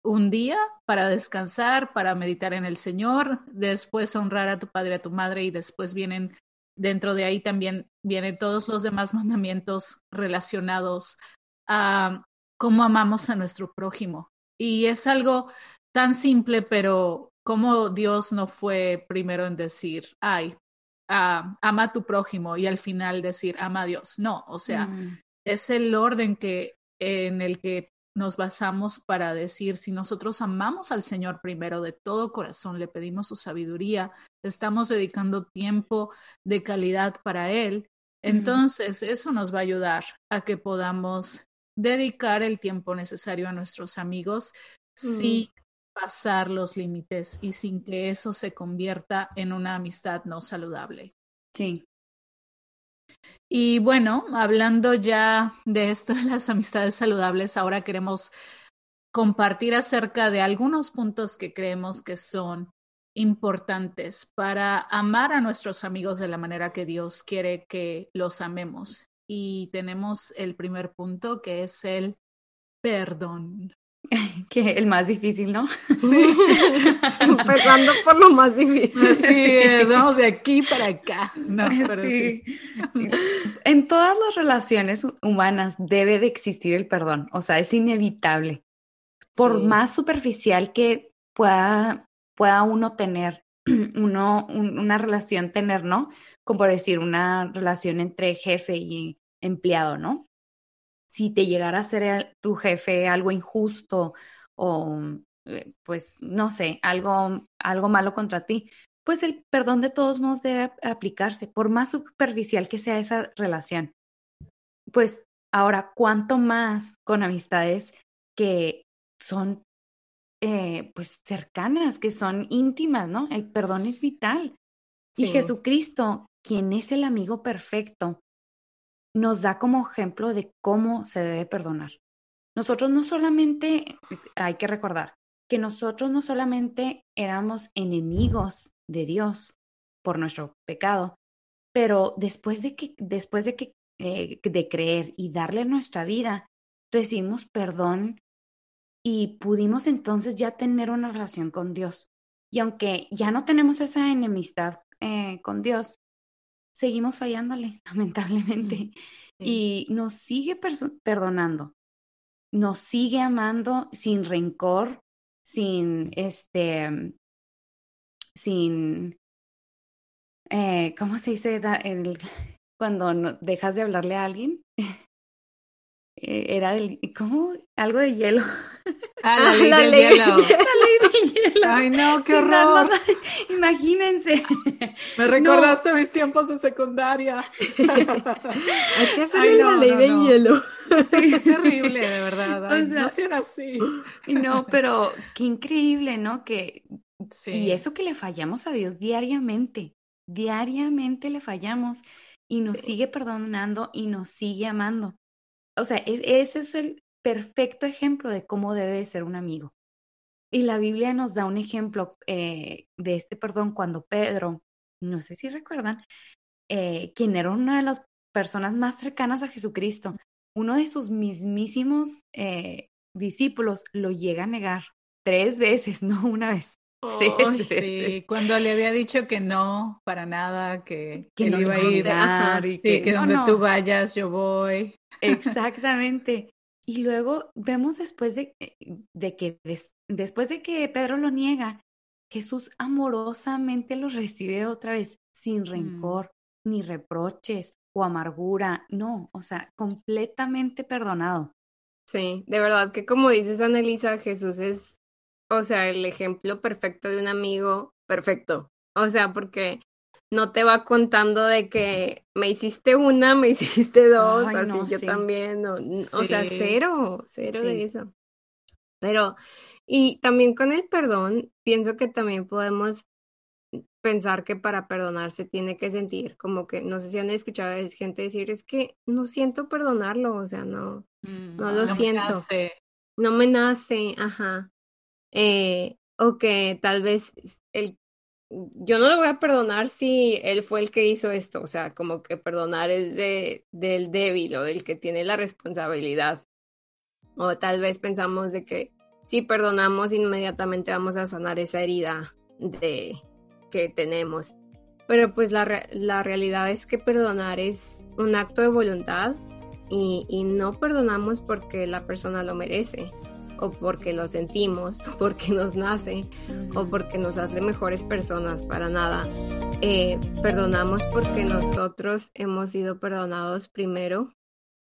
B: un día para descansar, para meditar en el Señor, después honrar a tu padre, a tu madre y después vienen dentro de ahí también vienen todos los demás mandamientos relacionados a cómo amamos a nuestro prójimo. Y es algo tan simple, pero como Dios no fue primero en decir, ay, ah, ama a tu prójimo y al final decir, ama a Dios. No, o sea, mm. es el orden que en el que nos basamos para decir, si nosotros amamos al Señor primero de todo corazón, le pedimos su sabiduría, estamos dedicando tiempo de calidad para Él, entonces eso nos va a ayudar a que podamos dedicar el tiempo necesario a nuestros amigos sin pasar los límites y sin que eso se convierta en una amistad no saludable.
A: Sí.
B: Y bueno, hablando ya de esto de las amistades saludables, ahora queremos compartir acerca de algunos puntos que creemos que son importantes para amar a nuestros amigos de la manera que Dios quiere que los amemos. Y tenemos el primer punto que es el perdón. (laughs)
A: que el más difícil, ¿no? (laughs)
B: Sí. (laughs)
C: Empezando por lo más difícil.
B: Sí, vamos de aquí para acá. No, pero sí.
A: En todas las relaciones humanas debe de existir el perdón, o sea, es inevitable. Por más superficial que pueda, pueda uno tener, (clears throat) uno, una relación tener, ¿no? Como por decir, una relación entre jefe y empleado, ¿no? Si te llegara a ser tu jefe algo injusto o eh, pues no sé, algo, algo malo contra ti, pues el perdón de todos modos debe aplicarse, por más superficial que sea esa relación. Pues ahora, ¿cuánto más con amistades que son eh, pues cercanas, que son íntimas, ¿no? El perdón es vital. Y Jesucristo, quien es el amigo perfecto, nos da como ejemplo de cómo se debe perdonar. Nosotros no solamente, hay que recordar, que nosotros no solamente éramos enemigos de Dios por nuestro pecado, pero después de que, después de que, eh, de creer y darle nuestra vida, recibimos perdón y pudimos entonces ya tener una relación con Dios. Y aunque ya no tenemos esa enemistad eh, con Dios, seguimos fallándole, (laughs) lamentablemente. Y nos sigue perdonando, nos sigue amando sin rencor, sin este, sin, eh, ¿cómo se dice? El, (laughs) cuando dejas de hablarle a alguien. (laughs) Eh, era del, ¿cómo? Algo de hielo.
B: Ah, la ley, del, hielo.
A: La ley del hielo. (laughs)
B: Ay, no, qué horror. (laughs)
A: Imagínense. (laughs)
B: Me recordaste mis tiempos de secundaria.
C: Hay que hacer la ley del hielo.
B: Sí, es terrible, de verdad. no sean así.
A: No, pero qué increíble, ¿no? Que, sí. Y eso que le fallamos a Dios diariamente. Diariamente le fallamos y nos sigue perdonando y nos sigue amando o sea, ese es el perfecto ejemplo de cómo debe ser un amigo. Y la Biblia nos da un ejemplo eh, de este perdón cuando Pedro, no sé si recuerdan, eh, quien era uno de los personas más cercanas a Jesucristo. Uno de sus mismísimos eh, discípulos lo llega a negar tres veces, (laughs) no una vez. Tres
B: Sí, cuando le había dicho que no, para nada, que, que no iba a ir y que, donde tú vayas yo voy. (laughs)
A: Exactamente. Y luego vemos después de, eh, de que después de que Pedro lo niega, Jesús amorosamente lo recibe otra vez, sin mm. rencor, ni reproches o amargura, no, o sea, completamente perdonado.
C: Sí, de verdad que como dices, Anelisa, Jesús es, o sea, el ejemplo perfecto de un amigo perfecto. O sea, porque no te va contando de que me hiciste una, me (laughs) hiciste dos, así yo también, o sea, cero, cero de eso. Pero, y también con el perdón, pienso que también podemos pensar que para perdonar se tiene que sentir, como que, no sé si han escuchado a gente decir, es que no siento perdonarlo, o sea, no, mm, no lo siento. No me nace, ajá. Eh, o que tal vez el yo no le voy a perdonar si él fue el que hizo esto, o sea, como que perdonar es de, del débil o del que tiene la responsabilidad. O tal vez pensamos de que si perdonamos inmediatamente vamos a sanar esa herida de que tenemos. Pero pues la, la realidad es que perdonar es un acto de voluntad y, y no perdonamos porque la persona lo merece o porque lo sentimos, o porque nos nace, o porque nos hace mejores personas, para nada. Eh, perdonamos porque nosotros hemos sido perdonados primero,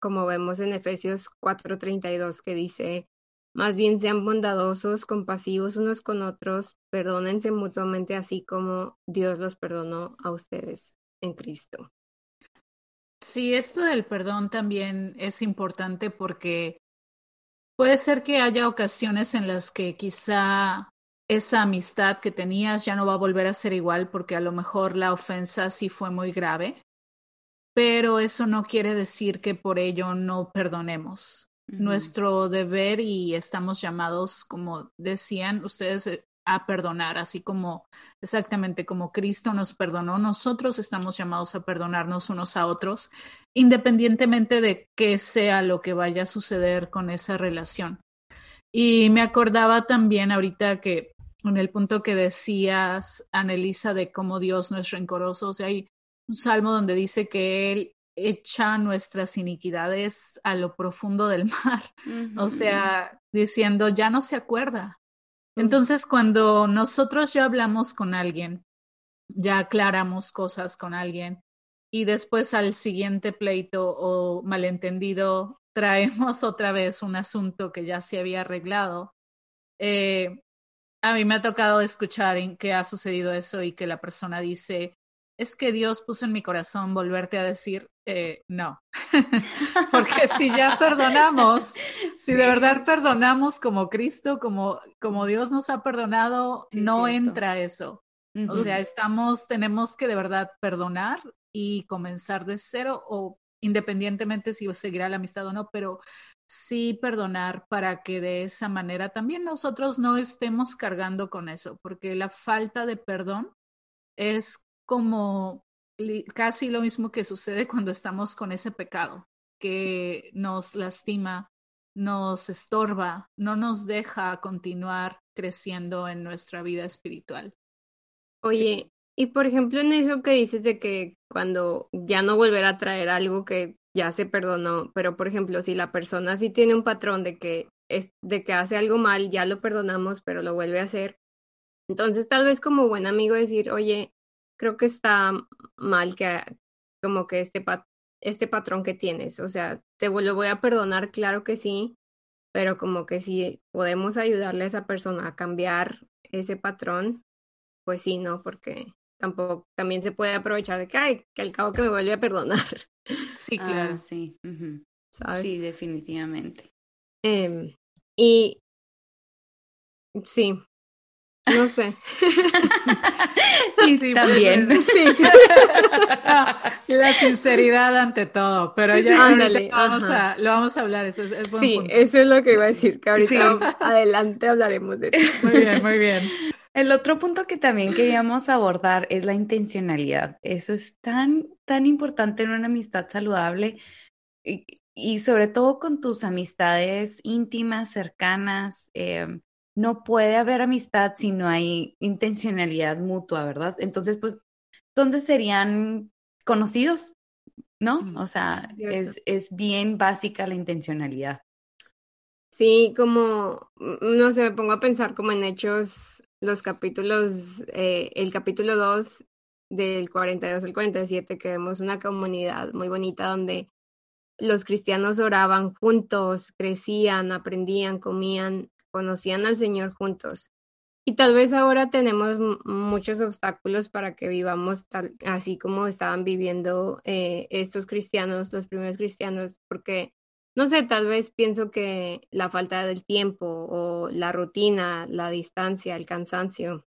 C: como vemos en Efesios 4:32 que dice, más bien sean bondadosos, compasivos unos con otros, perdónense mutuamente así como Dios los perdonó a ustedes en Cristo.
B: Sí, esto del perdón también es importante porque Puede ser que haya ocasiones en las que quizá esa amistad que tenías ya no va a volver a ser igual porque a lo mejor la ofensa sí fue muy grave, pero eso no quiere decir que por ello no perdonemos. Nuestro deber y estamos llamados, como decían ustedes, eh, a perdonar, así como exactamente como Cristo nos perdonó, nosotros estamos llamados a perdonarnos unos a otros, independientemente de qué sea lo que vaya a suceder con esa relación. Y me acordaba también ahorita que en el punto que decías, Anelisa, de cómo Dios no es rencoroso, o sea, hay un salmo donde dice que Él echa nuestras iniquidades a lo profundo del mar, (laughs) o sea, diciendo, ya no se acuerda, entonces, cuando nosotros ya hablamos con alguien, ya aclaramos cosas con alguien y después al siguiente pleito o malentendido (laughs) traemos otra vez un asunto que ya se había arreglado, eh, a mí me ha tocado escuchar que ha sucedido eso y que la persona dice, es que Dios puso en mi corazón volverte a decir, eh, no, (laughs) porque si ya perdonamos, (laughs) si de verdad perdonamos como Cristo, como, como Dios nos ha perdonado, no entra eso. O sea, estamos, tenemos que de verdad perdonar y comenzar de cero o independientemente si seguirá la amistad o no, pero sí perdonar para que de esa manera también nosotros no estemos cargando con eso, porque la falta de perdón es como casi lo mismo que sucede cuando estamos con ese pecado, que nos lastima, nos estorba, no nos deja continuar creciendo en nuestra vida espiritual.
C: Oye, y por ejemplo en eso que dices de que cuando ya no volver a traer algo que ya se perdonó, pero por ejemplo si la persona sí tiene un patrón de que es, de que hace algo mal, ya lo perdonamos, pero lo vuelve a hacer. Entonces tal vez como buen amigo decir, oye, creo que está mal que como que este, este patrón que tienes, o sea, te lo voy a perdonar, claro que sí, pero como que si podemos ayudarle a esa persona a cambiar ese patrón, pues sí, ¿no? Porque tampoco, también se puede aprovechar de que, ay, que al cabo que me vuelve a perdonar. (laughs)
A: Sí, claro. Ah, sí. Sí, definitivamente.
C: Eh, y sí, no sé.
A: y sí, también. (laughs)
B: Sí. la sinceridad ante todo, pero ya vamos a, lo vamos a hablar, eso es, es buen
C: Sí, eso es lo que iba a decir, que ahorita adelante hablaremos de eso.
B: Muy bien, muy bien.
A: El otro punto que también queríamos abordar es la intencionalidad. Eso es tan, tan importante en una amistad saludable y, sobre todo con tus amistades íntimas, cercanas. Eh, no puede haber amistad si no hay intencionalidad mutua, ¿verdad? Entonces, pues, entonces serían conocidos, ¿no? O sea, es, es bien básica la intencionalidad.
C: Sí, como, mm, no sé, me pongo a pensar como en hechos, los capítulos, eh, el capítulo 2 del 42 al 47, que vemos una comunidad muy bonita donde los cristianos oraban juntos, crecían, aprendían, comían, conocían al Señor juntos. Y tal vez ahora tenemos muchos obstáculos para que vivamos tal, así como estaban viviendo eh, estos cristianos, los primeros cristianos, porque, no sé, tal vez pienso que la falta del tiempo o la rutina, la distancia, el cansancio,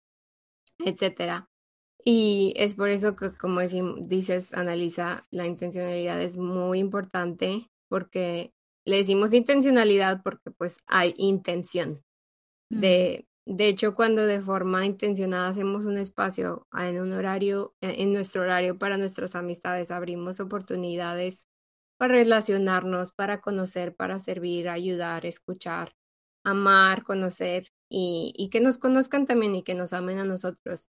C: etcétera. Y es por eso que, como dices, Analiza, la intencionalidad es muy importante porque le decimos intencionalidad porque pues hay intención. De, de hecho, cuando de forma intencionada hacemos un espacio en un horario, en nuestro horario para nuestras amistades, abrimos oportunidades para relacionarnos, para conocer, para servir, ayudar, escuchar, amar, conocer y, y que nos conozcan también y que nos amen a nosotros.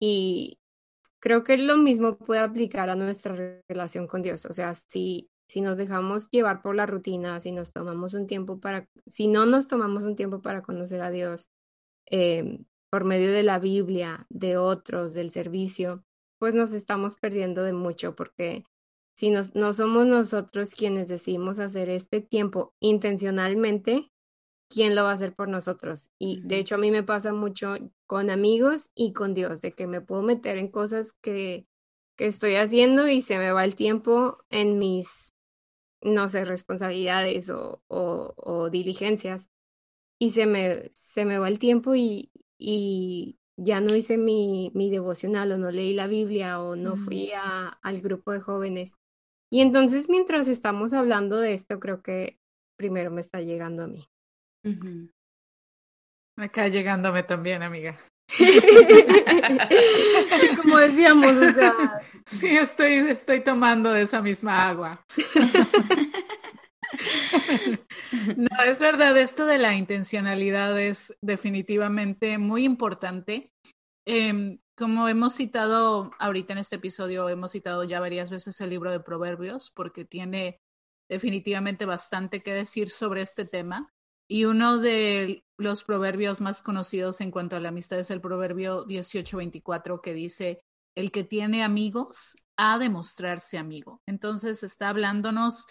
C: Y creo que lo mismo puede aplicar a nuestra relación con Dios. O sea, si si nos dejamos llevar por la rutina, si nos tomamos un tiempo para, si no nos tomamos un tiempo para conocer a Dios eh, por medio de la Biblia, de otros, del servicio, pues nos estamos perdiendo de mucho porque si nos, no somos nosotros quienes decidimos hacer este tiempo intencionalmente, ¿quién lo va a hacer por nosotros? Y de hecho a mí me pasa mucho con amigos y con Dios, de que me puedo meter en cosas que, que estoy haciendo y se me va el tiempo en mis no sé, responsabilidades o, o, diligencias. Y se me, se me va el tiempo y, y ya no hice mi, mi devocional o no leí la Biblia o no fui a, al grupo de jóvenes. Y entonces mientras estamos hablando de esto, creo que primero me está llegando a mí.
B: Me Acá llegándome también, amiga.
C: Como decíamos.
B: Sí, estoy, estoy tomando de esa misma agua. No, es verdad, esto de la intencionalidad es definitivamente muy importante. Em, como hemos citado ahorita en este episodio, hemos citado ya varias veces el libro de Proverbios porque tiene definitivamente bastante que decir sobre este tema. Y uno de los proverbios más conocidos en cuanto a la amistad es el proverbio 1824 que dice, el que tiene amigos ha de mostrarse amigo. Entonces está hablándonos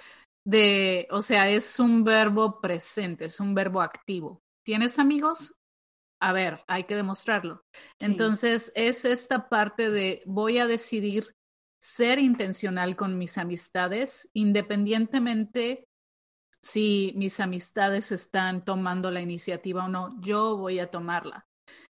B: de, o sea, es un verbo presente, es un verbo activo. ¿Tienes amigos? A ver, hay que demostrarlo. Entonces es esta parte de voy a decidir ser intencional con mis amistades independientemente si mis amistades están tomando la iniciativa o no, yo voy a tomarla.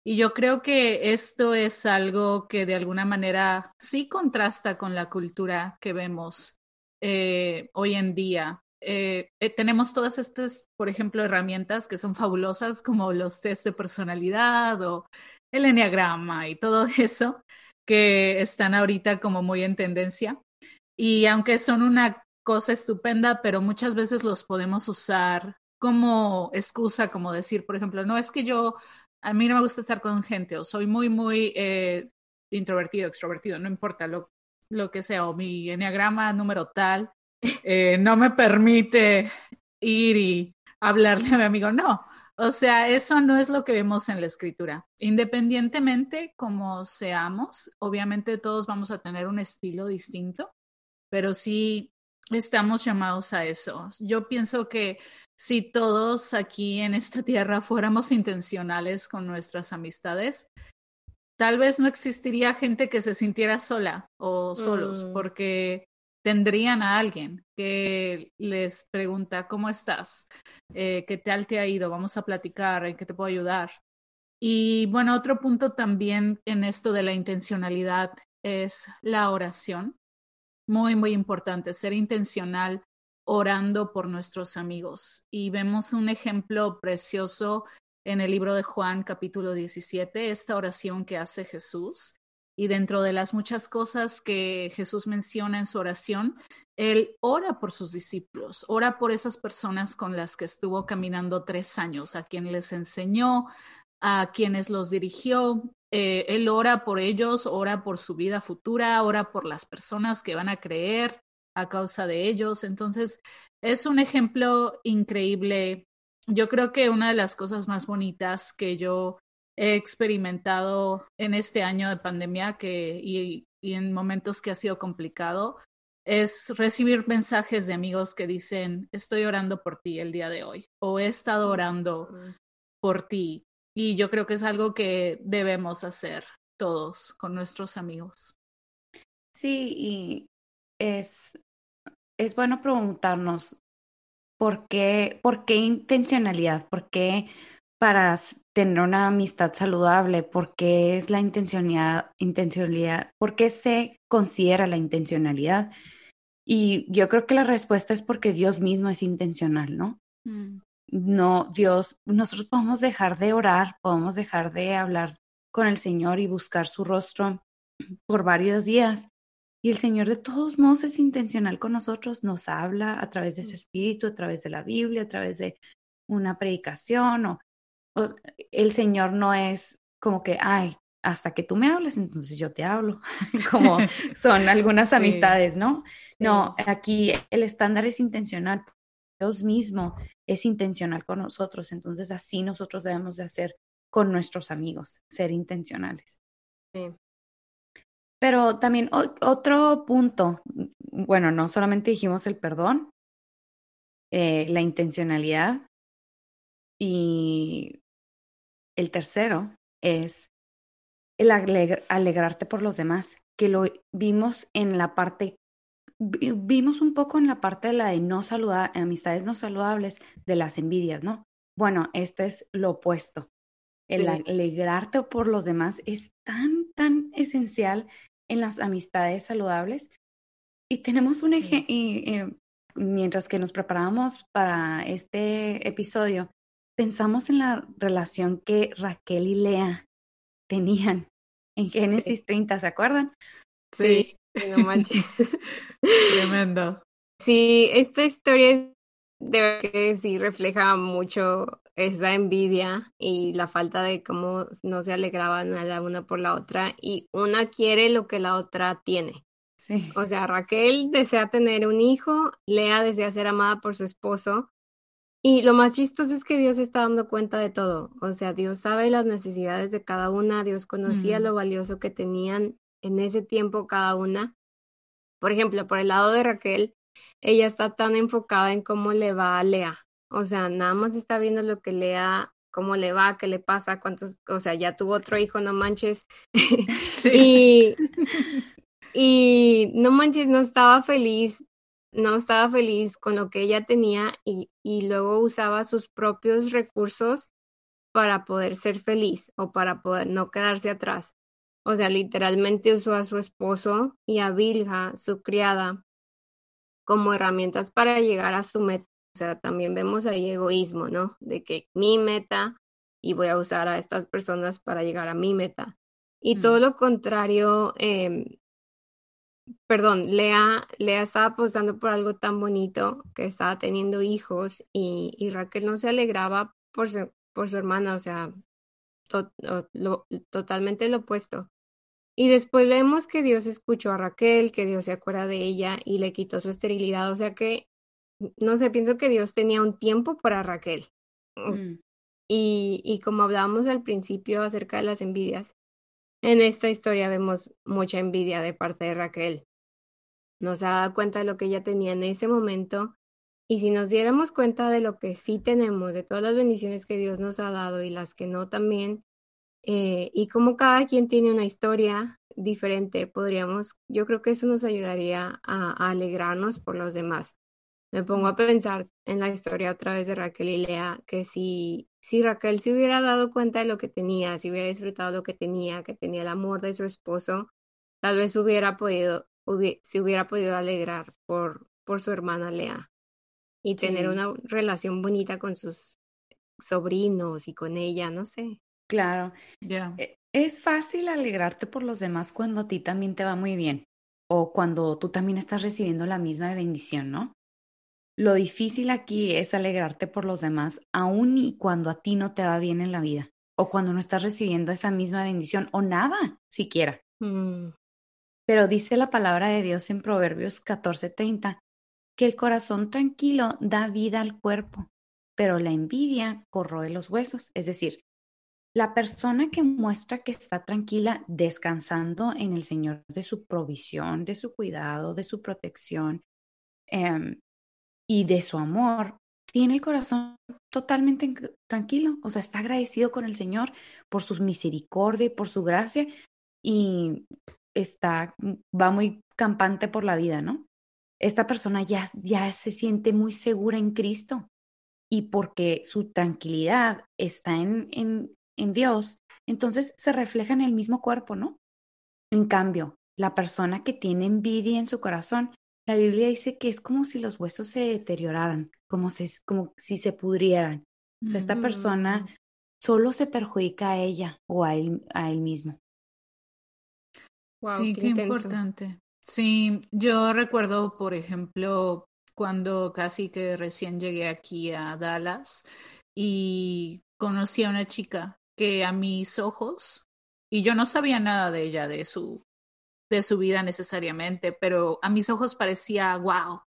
B: Y yo creo que esto es algo que de alguna manera sí contrasta con la cultura que vemos eh, hoy en día. Eh, eh, tenemos todas estas, por ejemplo, herramientas que son fabulosas como los test de personalidad o el enneagrama y todo (laughs) eso que están ahorita como muy en tendencia. Y aunque son una cosa estupenda, pero muchas veces los podemos usar como excusa, como decir, por ejemplo, no es que yo, a mí no me gusta estar con gente o soy muy, muy eh, introvertido, extrovertido, no importa lo, lo que sea, o mi enneagrama número tal, (laughs) eh, no me permite ir y hablarle a mi amigo, no. O sea, eso no es lo que vemos en la escritura. Independientemente como seamos, obviamente todos vamos a tener un estilo distinto, pero sí estamos llamados a eso. Yo pienso que si todos aquí en esta tierra fuéramos intencionales con nuestras amistades, tal vez no existiría gente que se sintiera sola o solos, mm. porque tendrían a alguien que les pregunta, ¿cómo estás? Eh, ¿Qué tal te ha ido? Vamos a platicar, ¿en qué te puedo ayudar? Y bueno, otro punto también en esto de la intencionalidad es la oración muy, muy importante, ser intencional orando por nuestros amigos. Y vemos un ejemplo precioso en el libro de Juan capítulo 17, esta oración que hace Jesús. Y dentro de las muchas cosas que Jesús menciona en su oración, él ora por sus discípulos, ora por esas personas con las que estuvo caminando tres años, a quien les enseñó, a quienes los dirigió. Eh, él ora por ellos, ora por su vida futura, ora por las personas que van a creer a causa de ellos. Entonces, es un ejemplo increíble. Yo creo que una de las cosas más bonitas que yo he experimentado en este año de pandemia que, y, y en momentos que ha sido complicado es recibir mensajes de amigos que dicen, estoy orando por ti el día de hoy o he estado orando por ti. Y yo creo que es algo que debemos hacer todos con nuestros amigos.
A: Sí, y es, es bueno preguntarnos por qué, por qué intencionalidad, por qué para tener una amistad saludable, por qué es la intencionalidad, intencionalidad, por qué se considera la intencionalidad. Y yo creo que la respuesta es porque Dios mismo es intencional, ¿no? Mm. No, Dios, nosotros podemos dejar de orar, podemos dejar de hablar con el Señor y buscar su rostro por varios días, y el Señor de todos modos es intencional con nosotros, nos habla a través de su espíritu, a través de la Biblia, a través de una predicación o, el Señor no es como que, ay, hasta que tú me hables, entonces yo te hablo, (laughs) como (laughs) son algunas amistades, ¿no? No, aquí el estándar es intencional. Dios mismo es intencional con nosotros, entonces así nosotros debemos de hacer con nuestros amigos, ser intencionales. Sí. Pero también otro punto, bueno, no solamente dijimos el perdón, eh, la intencionalidad y el tercero es el alegrarte por los demás, que lo vimos en la parte, vimos un poco en la parte de la de no saludar, amistades no saludables, de las envidias, ¿no? Bueno, esto es lo opuesto. El alegrarte por los demás es tan, tan esencial en las amistades saludables. Y tenemos un ejemplo, y, eh, mientras que nos preparábamos para este episodio, pensamos en la relación que Raquel y Lea tenían en Génesis 30, ¿se acuerdan?
C: Sí, no manches. (laughs)
B: Tremendo.
C: Sí, esta historia de que sí refleja mucho esa envidia y la falta de cómo no se alegraban la una por la otra y una quiere lo que la otra tiene. Sí. O sea, Raquel desea tener un hijo, Lea desea ser amada por su esposo y lo más chistoso es que Dios está dando cuenta de todo. O sea, Dios sabe las necesidades de cada una, Dios conocía lo valioso que tenían en ese tiempo cada una. Por ejemplo, por el lado de Raquel, ella está tan enfocada en cómo le va a Lea. O sea, nada más está viendo lo que Lea, cómo le va, qué le pasa, cuántos, o sea, ya tuvo otro hijo, no manches. (laughs) y, (laughs) y no manches, no estaba feliz no estaba feliz con lo que ella tenía y, y luego usaba sus propios recursos para poder ser feliz o para poder no quedarse atrás. O sea, literalmente usó a su esposo y a Vilja, su criada, como herramientas para llegar a su meta. O sea, también vemos ahí egoísmo, ¿no? De que mi meta y voy a usar a estas personas para llegar a mi meta. Y todo mm. lo contrario, eh, perdón, Lea, Lea estaba apostando por algo tan bonito que estaba teniendo hijos y, y Raquel no se alegraba por su, por su hermana, o sea, lo, totalmente lo opuesto. Y después vemos que Dios escuchó a Raquel, que Dios se acuerda de ella y le quitó su esterilidad, o sea que, no sé, pienso que Dios tenía un tiempo para Raquel. Mm. Y, y como hablábamos al principio acerca de las envidias, en esta historia vemos mucha envidia de parte de Raquel. Nos ha dado cuenta de lo que ella tenía en ese momento y si nos diéramos cuenta de lo que sí tenemos, de todas las bendiciones que Dios nos ha dado y las que no también, eh, y como cada quien tiene una historia diferente, podríamos, yo creo que eso nos ayudaría a alegrarnos por los demás. Me pongo a pensar en la historia otra vez de Raquel y Lea, que si, si Raquel se hubiera dado cuenta de lo que tenía, si hubiera disfrutado lo que tenía, que tenía el amor de su esposo, tal vez hubiera podido, se hubiera podido alegrar por, por su hermana Lea. Y tener una relación bonita con sus sobrinos y con ella, no sé.
A: Claro. E- Es fácil alegrarte por los demás cuando a ti también te va muy bien o cuando tú también estás recibiendo la misma bendición, ¿no? Lo difícil aquí es alegrarte por los demás aun y cuando a ti no te va bien en la vida o cuando no estás recibiendo esa misma bendición o nada siquiera.
C: Mm,
A: Pero dice la palabra de Dios en Proverbios 14:30 que el corazón tranquilo da vida al cuerpo, pero la envidia corroe los huesos. Es decir, la persona que muestra que está tranquila descansando en el Señor de su provisión, de su cuidado, de su protección em, y de su amor, tiene el corazón totalmente en- tranquilo, o sea, está agradecido con el Señor por su misericordia y por su gracia y está, va muy campante por la vida, ¿no? Esta persona ya, ya se siente muy segura en Cristo y porque su tranquilidad está en, en Dios, entonces se refleja en el mismo cuerpo, ¿no? En cambio, la persona que tiene envidia en su corazón, la Biblia dice que es como si los huesos se deterioraran, como si, como si se pudrieran. O sea, esta persona
C: Mm.
A: solo se perjudica a ella o a él, a él mismo.
C: Wow,
B: sí,
C: qué
B: qué importante. Sí, yo recuerdo, por ejemplo, cuando casi que recién llegué aquí a Dallas y conocí a una chica que a mis ojos, y yo no sabía nada de ella, de su, de su vida necesariamente, pero a mis ojos parecía, wow,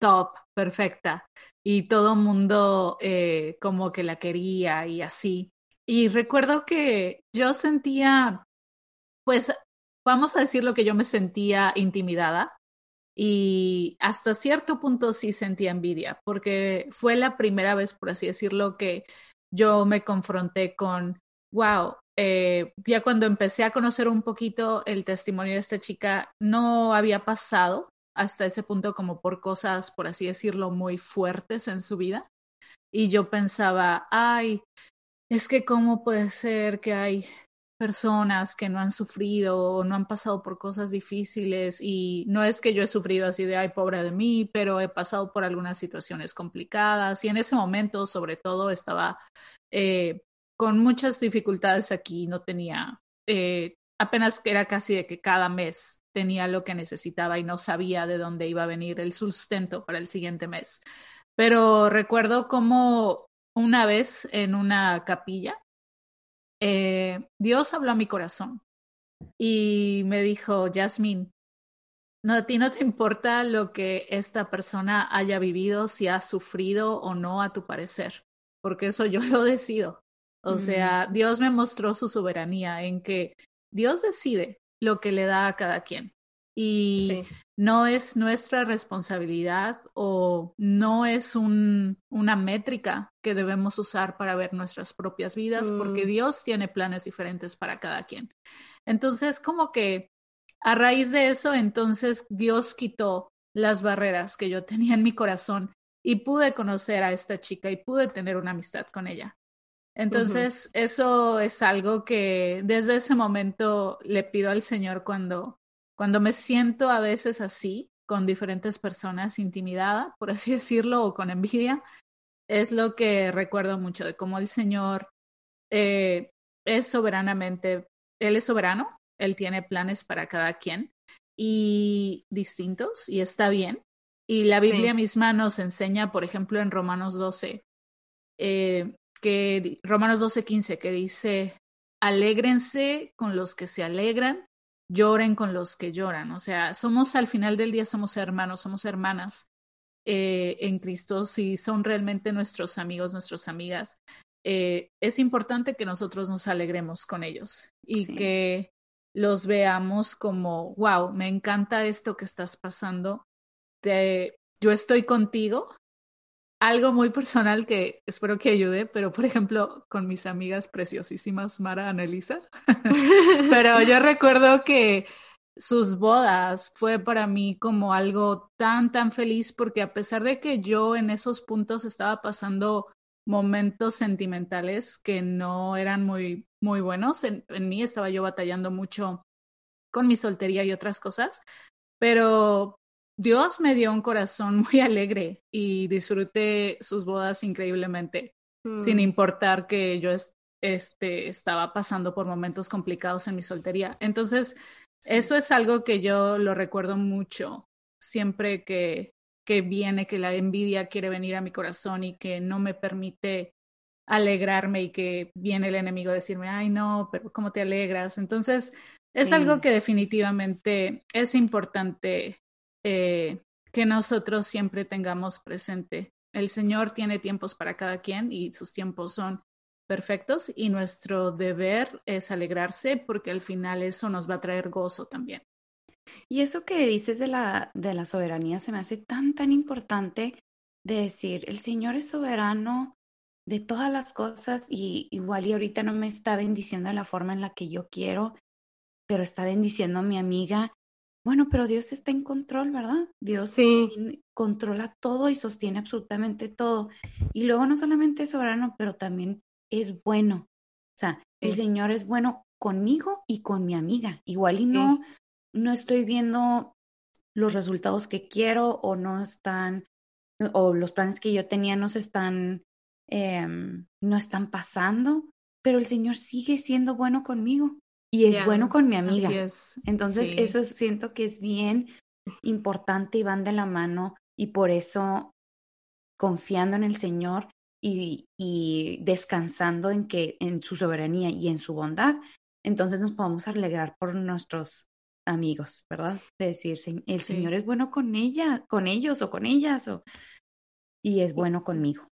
B: top, perfecta. Y todo el mundo eh, como que la quería y así. Y recuerdo que yo sentía, pues, vamos a decir lo que yo me sentía intimidada y hasta cierto punto sí sentía envidia, porque fue la primera vez, por así decirlo, que yo me confronté con, wow, eh, ya cuando empecé a conocer un poquito el testimonio de esta chica, no había pasado hasta ese punto como por cosas, por así decirlo, muy fuertes en su vida. Y yo pensaba, ay, es que cómo puede ser que hay personas que no han sufrido o no han pasado por cosas difíciles y no es que yo he sufrido así de ay pobre de mí, pero he pasado por algunas situaciones complicadas y en ese momento sobre todo estaba eh, con muchas dificultades aquí, no tenía, eh, apenas que era casi de que cada mes tenía lo que necesitaba y no sabía de dónde iba a venir el sustento para el siguiente mes. Pero recuerdo como una vez en una capilla, eh, Dios habló a mi corazón y me dijo, Yasmin, no, a ti no te importa lo que esta persona haya vivido, si ha sufrido o no a tu parecer, porque eso yo lo decido. O sea, Dios me mostró su soberanía en que Dios decide lo que le da a cada quien. Y
C: Sí.
B: no es nuestra responsabilidad o no es un, una métrica que debemos usar para ver nuestras propias vidas, porque
C: Mm.
B: Dios tiene planes diferentes para cada quien. Entonces, como que a raíz de eso, entonces Dios quitó las barreras que yo tenía en mi corazón y pude conocer a esta chica y pude tener una amistad con ella. Entonces, eso es algo que desde ese momento le pido al Señor cuando, cuando me siento a veces así, con diferentes personas, intimidada, por así (laughs) decirlo, o con envidia, es lo que recuerdo mucho de cómo el Señor eh, es soberanamente, Él es soberano, Él tiene planes para cada quien y distintos, y está bien. Y la Biblia
C: Sí.
B: misma nos enseña, por ejemplo, en Romanos 12, eh, que Romanos 12, 15, que dice, alégrense con los que se alegran, lloren con los que lloran. O sea, somos al final del día, somos hermanos, somos hermanas eh, en Cristo, si son realmente nuestros amigos, nuestras amigas. eh, es importante que nosotros nos alegremos con ellos y
A: Sí.
B: que los veamos como, wow, me encanta esto que estás pasando, te, yo estoy contigo. Algo muy personal que espero que ayude, pero por ejemplo, con mis amigas preciosísimas, Mara, Anelisa. (laughs) pero yo recuerdo que sus bodas fue para mí como algo tan, tan feliz porque a pesar de que yo en esos puntos estaba pasando momentos sentimentales que no eran muy, muy buenos, en, en mí estaba yo batallando mucho con mi soltería y otras cosas, pero Dios me dio un corazón muy alegre y disfruté sus bodas increíblemente. sin mm. importar que yo este, estaba pasando por momentos complicados en mi soltería. Entonces, eso es algo que yo lo recuerdo mucho siempre que, que viene, que la envidia quiere venir a mi corazón y que no me permite alegrarme y que viene el enemigo a decirme, ay no, pero ¿cómo te alegras? Entonces, es algo que definitivamente es importante eh, que nosotros siempre tengamos presente. El Señor tiene tiempos para cada quien y sus tiempos son perfectos y nuestro deber es alegrarse porque al final eso nos va a traer gozo también.
A: Y eso que dices de la, de la soberanía se me hace tan, tan importante de decir, el Señor es soberano de todas las cosas y igual y ahorita no me está bendiciendo de la forma en la que yo quiero, pero está bendiciendo a mi amiga. Bueno, pero Dios está en control, ¿verdad? Dios sí. controla todo y sostiene absolutamente todo. Y luego no solamente es soberano, pero también es bueno. O sea, el Señor es bueno conmigo y con mi amiga. Igual y no, no estoy viendo los resultados que quiero o no están, o los planes que yo tenía no se están, em, no están pasando, pero el Señor sigue siendo bueno conmigo y es bueno con mi amiga. Entonces, eso siento que es bien importante y van de la mano y por eso confiando en el Señor y, y, descansando en que en su soberanía y en su bondad, entonces nos podemos alegrar por nuestros amigos, ¿verdad? De decir, el Señor es bueno con ella, con ellos o con ellas, o, y es bueno conmigo.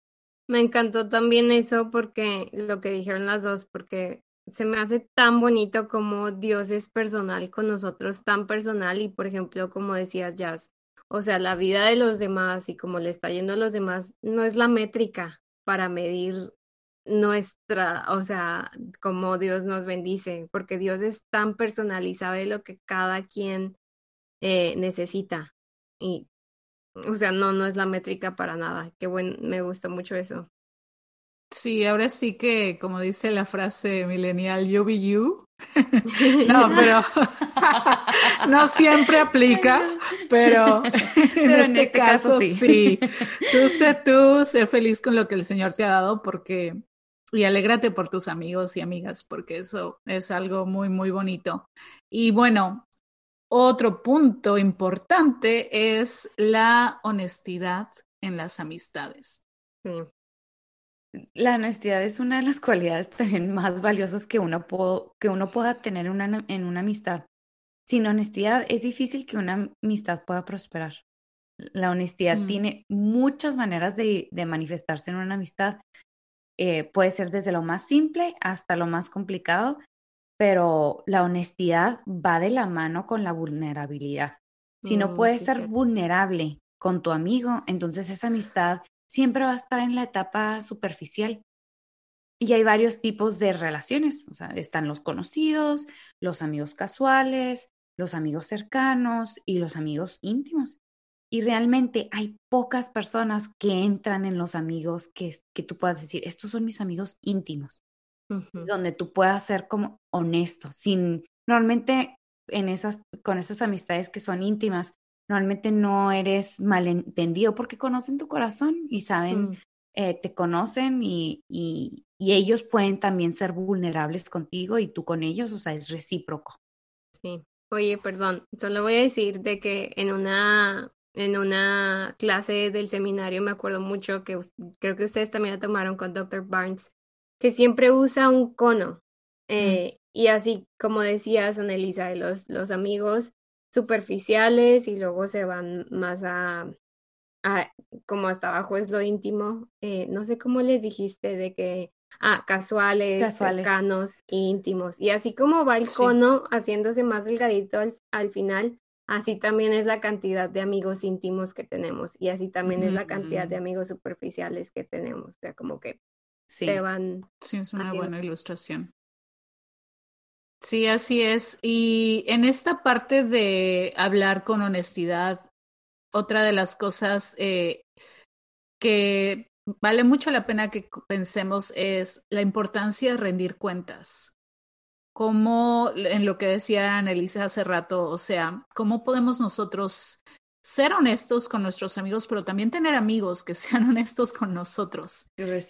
C: Me encantó también eso porque lo que dijeron las dos, porque se me hace tan bonito como Dios es personal con nosotros, tan personal y por ejemplo, como decías, Jazz, o sea, la vida de los demás y como le está yendo a los demás no es la métrica para medir nuestra, o sea, como Dios nos bendice, porque Dios es tan personal y sabe lo que cada quien eh, necesita. Y, o sea, no, no es la métrica para nada. Qué bueno, me gustó mucho eso.
B: Sí, ahora sí que, como dice la frase millennial, you be you. (laughs) no, pero (laughs) no siempre aplica, (laughs) pero, en, este, este, caso, sí. sí. Tú sé tú, sé feliz con lo que el Señor te ha dado porque y alégrate por tus amigos y amigas, porque eso es algo muy, muy bonito. Y bueno, otro punto importante es la honestidad en las amistades.
A: La honestidad es una de las (laughs) cualidades también más valiosas que uno, que uno pueda tener una, en una amistad. Sin honestidad es difícil que una amistad pueda prosperar. La honestidad mm. tiene muchas maneras de, de manifestarse en una amistad eh, puede ser desde lo más simple hasta lo más complicado, pero la honestidad va de la mano con la vulnerabilidad. Si no mm, puedes ser vulnerable con tu amigo, entonces esa amistad siempre va a estar en la etapa superficial. Y hay varios tipos de relaciones, o sea, están los conocidos, los amigos casuales, los amigos cercanos y los amigos íntimos. Y realmente hay pocas personas que entran en los amigos que, que tú puedas decir, estos son mis amigos íntimos, donde tú puedas ser como honesto, sin, normalmente en esas, con esas amistades que son íntimas, normalmente no eres malentendido porque conocen tu corazón y saben, mm. eh, te conocen y, y, y, ellos pueden también ser vulnerables contigo y tú con ellos, o sea, es recíproco.
C: Sí. Oye, perdón, solo voy a decir de que en una en una clase del seminario, me acuerdo mucho que creo que ustedes también la tomaron con Dr. Barnes, que siempre usa un cono. Eh, y así como decías, Anelisa, de los, los amigos superficiales y luego se van más a, a como hasta abajo es lo íntimo. Eh, no sé cómo les dijiste de que, ah, casuales, cercanos, íntimos. Y así como va el cono haciéndose más delgadito al, al final, así también es la cantidad de amigos íntimos que tenemos y así también es la cantidad de amigos superficiales que tenemos. O sea, como que se van.
B: Sí, es una buena ilustración. Sí, así es. Y en esta parte de hablar con honestidad, otra de las cosas eh, que vale mucho la pena que pensemos es la importancia de rendir cuentas cómo, en lo que decía Annelise hace rato, o sea, cómo podemos nosotros ser honestos con nuestros amigos, pero también tener amigos que (laughs) sean honestos con nosotros.
A: Y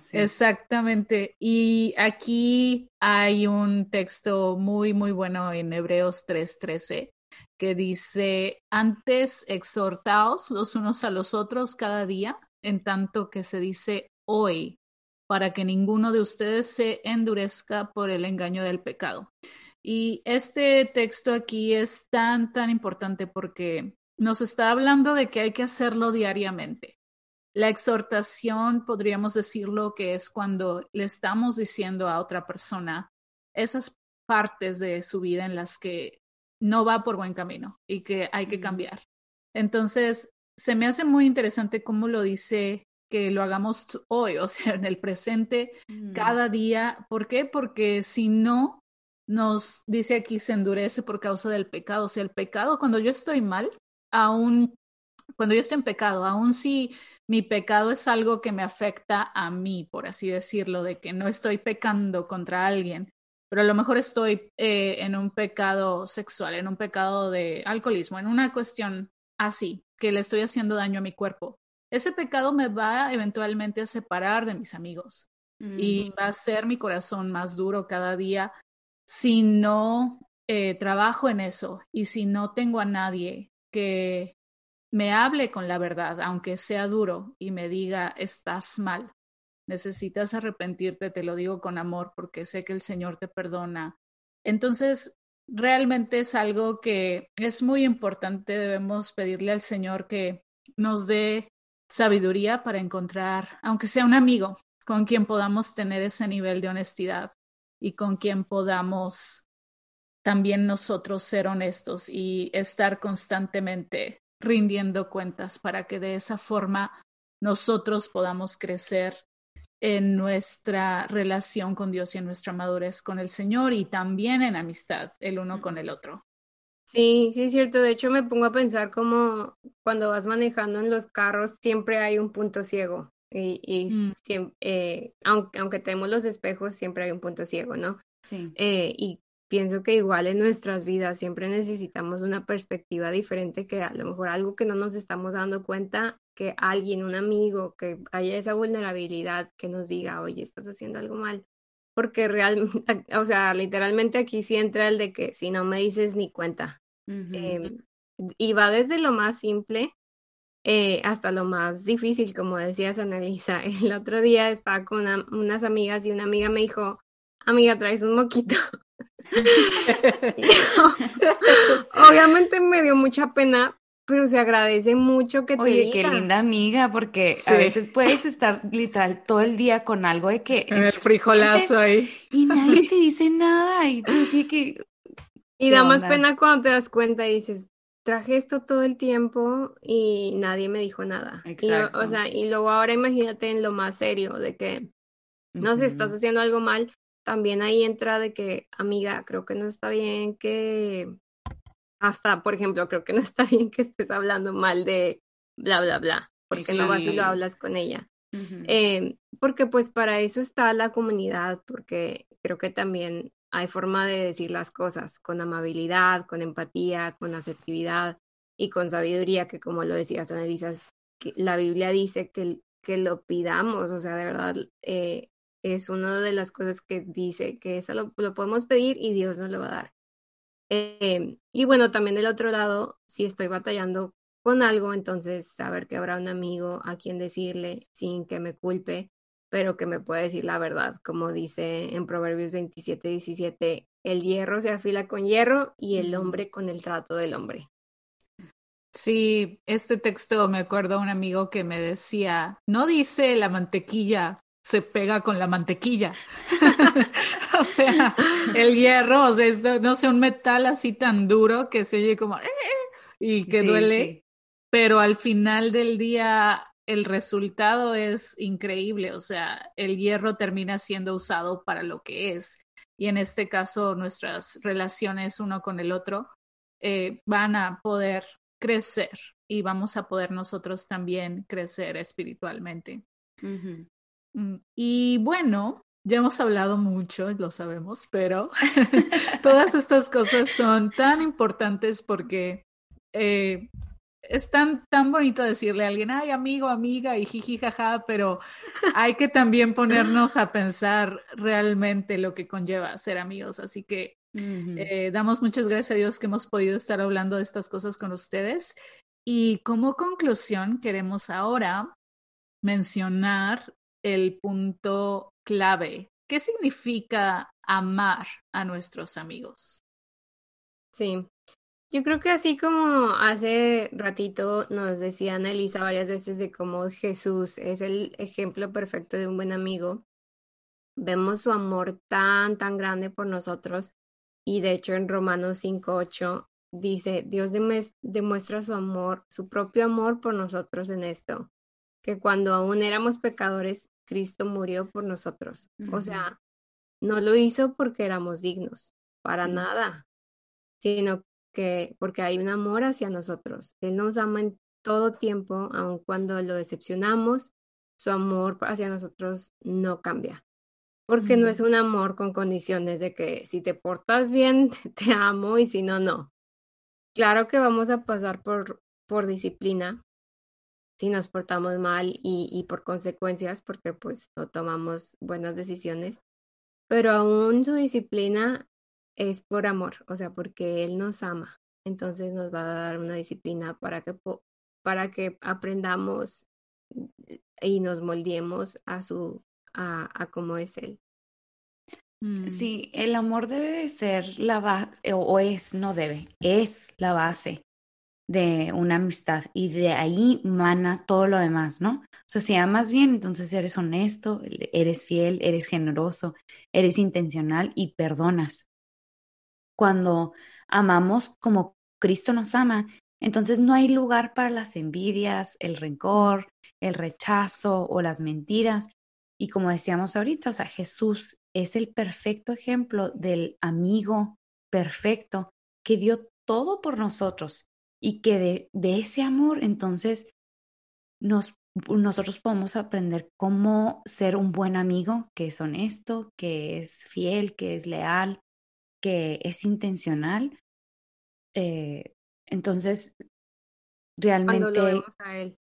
A: sí.
B: Exactamente. Y aquí hay un texto muy, muy bueno en Hebreos 3:13 que dice, antes exhortaos los unos a los otros cada día, en tanto que se dice hoy, para que ninguno de ustedes se endurezca por el engaño del pecado. Y este texto aquí es tan, tan importante porque nos está hablando de que hay que hacerlo diariamente. La exhortación, podríamos decirlo, que es cuando le estamos diciendo a otra persona esas partes de su vida en las que no va por buen camino y que hay que cambiar. Entonces, se me hace muy interesante cómo lo dice que lo hagamos hoy, (laughs) o sea, en el presente, mm. cada día. ¿Por qué? Porque si no, nos dice aquí, se endurece por causa del pecado. O sea, el pecado, cuando yo estoy mal, aún, cuando yo estoy en pecado, aún si mi pecado es algo que me afecta a mí, por así decirlo, de que no estoy pecando contra alguien, pero a lo mejor estoy eh, en un pecado sexual, en un pecado de alcoholismo, en una cuestión así, que le estoy haciendo daño a mi cuerpo. Ese pecado me va eventualmente a separar de mis amigos y va a hacer mi corazón más duro cada día si no eh, trabajo en eso y si no tengo a nadie que me hable con la verdad, aunque sea duro, y me diga, estás mal, necesitas arrepentirte, te lo digo con amor porque sé que el Señor te perdona. Entonces, realmente es algo que es muy importante, debemos pedirle al Señor que nos dé sabiduría para encontrar, aunque sea un amigo, con quien podamos tener ese nivel de honestidad y con quien podamos también nosotros ser honestos y estar constantemente rindiendo cuentas para que de esa forma nosotros podamos crecer en nuestra relación con Dios y en nuestra madurez con el Señor y también en amistad el uno con el otro.
C: Sí, sí es cierto. De hecho, me pongo a pensar como cuando vas manejando en los carros siempre hay un punto ciego y, mm. eh, aunque, aunque tenemos los espejos siempre hay un punto ciego, ¿no?
A: Sí.
C: Eh, y pienso que igual en nuestras vidas siempre necesitamos una perspectiva diferente que a lo mejor algo que no nos estamos dando cuenta, que alguien, un amigo, que haya esa vulnerabilidad que nos diga, oye, estás haciendo algo mal. Porque realmente, (laughs) o sea, literalmente aquí sí entra el de que si no me dices ni cuenta. Em, y va desde lo más simple eh, hasta lo más difícil, como decías, Annalisa. (laughs) El otro día estaba con unas amigas y una amiga me dijo, amiga, traes un moquito. (laughs) (laughs) Obviamente me dio mucha pena, pero se agradece mucho que te
A: Oye, qué linda amiga, porque a veces puedes estar literal todo el día con algo de que...
B: En el frijolazo ahí.
A: Y nadie te (laughs) dice nada y tú sí que...
C: Y da más pena cuando te das cuenta y dices, traje esto todo el tiempo y nadie me dijo nada. Exacto. o sea, y luego ahora imagínate en lo más serio de que, no sé, estás haciendo algo mal también ahí entra de que, amiga, creo que no está bien que, hasta, por ejemplo, creo que no está (laughs) bien que estés hablando mal de bla, bla, bla, porque no vas y lo hablas con ella. Em, porque pues para eso está la comunidad, porque creo que también hay forma de decir las cosas con amabilidad, con empatía, con asertividad y con sabiduría, que como lo decías, Annalisa, que la Biblia dice que, que lo pidamos, o sea, de verdad, eh, es una de las cosas que dice que eso lo, podemos pedir y Dios nos lo va a dar. Em, y bueno, también del otro lado, si estoy batallando con algo, entonces saber que habrá un amigo a quien decirle sin que me culpe, pero que me pueda decir la verdad, como dice en Proverbios 27, 17, el hierro se afila con hierro y el hombre con el trato del hombre.
B: Sí, este texto me acuerdo a un amigo que me decía, no dice la mantequilla se pega con la mantequilla. (laughs) o sea, el hierro, o sea, es, no sé, un metal así tan duro que se oye como eh", y que duele, pero al final del día el resultado es increíble, o sea, el hierro termina siendo usado para lo que es. Y en este caso, nuestras relaciones uno con el otro eh, van a poder crecer y vamos a poder nosotros también crecer espiritualmente. Y bueno, ya hemos hablado mucho, lo sabemos, pero (laughs) (laughs) todas estas cosas son tan importantes porque eh, es tan, tan bonito decirle a alguien, ay, amigo, amiga, y jiji, jaja, pero hay que también ponernos a pensar realmente lo que conlleva ser amigos. Así que eh, damos muchas gracias a Dios que hemos podido estar hablando de estas cosas con ustedes. Y como conclusión, queremos ahora mencionar el punto clave. ¿Qué significa amar a nuestros amigos?
C: Sí, yo creo que así como hace ratito nos decía Elisa varias veces de cómo Jesús es el ejemplo perfecto de un buen amigo, vemos su amor tan, tan grande por nosotros y de hecho en Romanos 5.8 dice, Dios demuestra su amor, su propio amor por nosotros en esto, que cuando aún éramos pecadores, Cristo murió por nosotros. O sea, no lo hizo porque éramos dignos, para nada, sino que porque hay un amor hacia nosotros. Él nos ama en todo tiempo, aun cuando lo decepcionamos, su amor hacia nosotros no cambia. Porque no es un amor con condiciones de que si te portas bien, (laughs) te amo y si no, no. Claro que vamos a pasar por, por disciplina si nos portamos mal y, y por consecuencias, porque pues no tomamos buenas decisiones. Pero aún su disciplina es por amor, o sea, porque Él nos ama. Entonces nos va a dar una disciplina para que, para que aprendamos y nos moldeemos a su, a, a cómo es Él.
A: Mm. Sí, el amor debe de ser la base, o es, no debe, es la base de una amistad y de ahí mana todo lo demás, ¿no? O sea, si amas bien, entonces eres honesto, eres fiel, eres generoso, eres intencional y perdonas cuando amamos como Cristo nos ama, entonces no hay lugar para las envidias, el rencor, el rechazo o las mentiras. Y como decíamos ahorita, o sea, Jesús es el perfecto ejemplo del amigo perfecto que dio todo por nosotros y que de, de ese amor entonces nos, nosotros podemos aprender cómo ser un buen amigo que es honesto, que es fiel, que es leal, que es intencional. Eh, entonces, realmente...
C: Cuando lo vemos a él.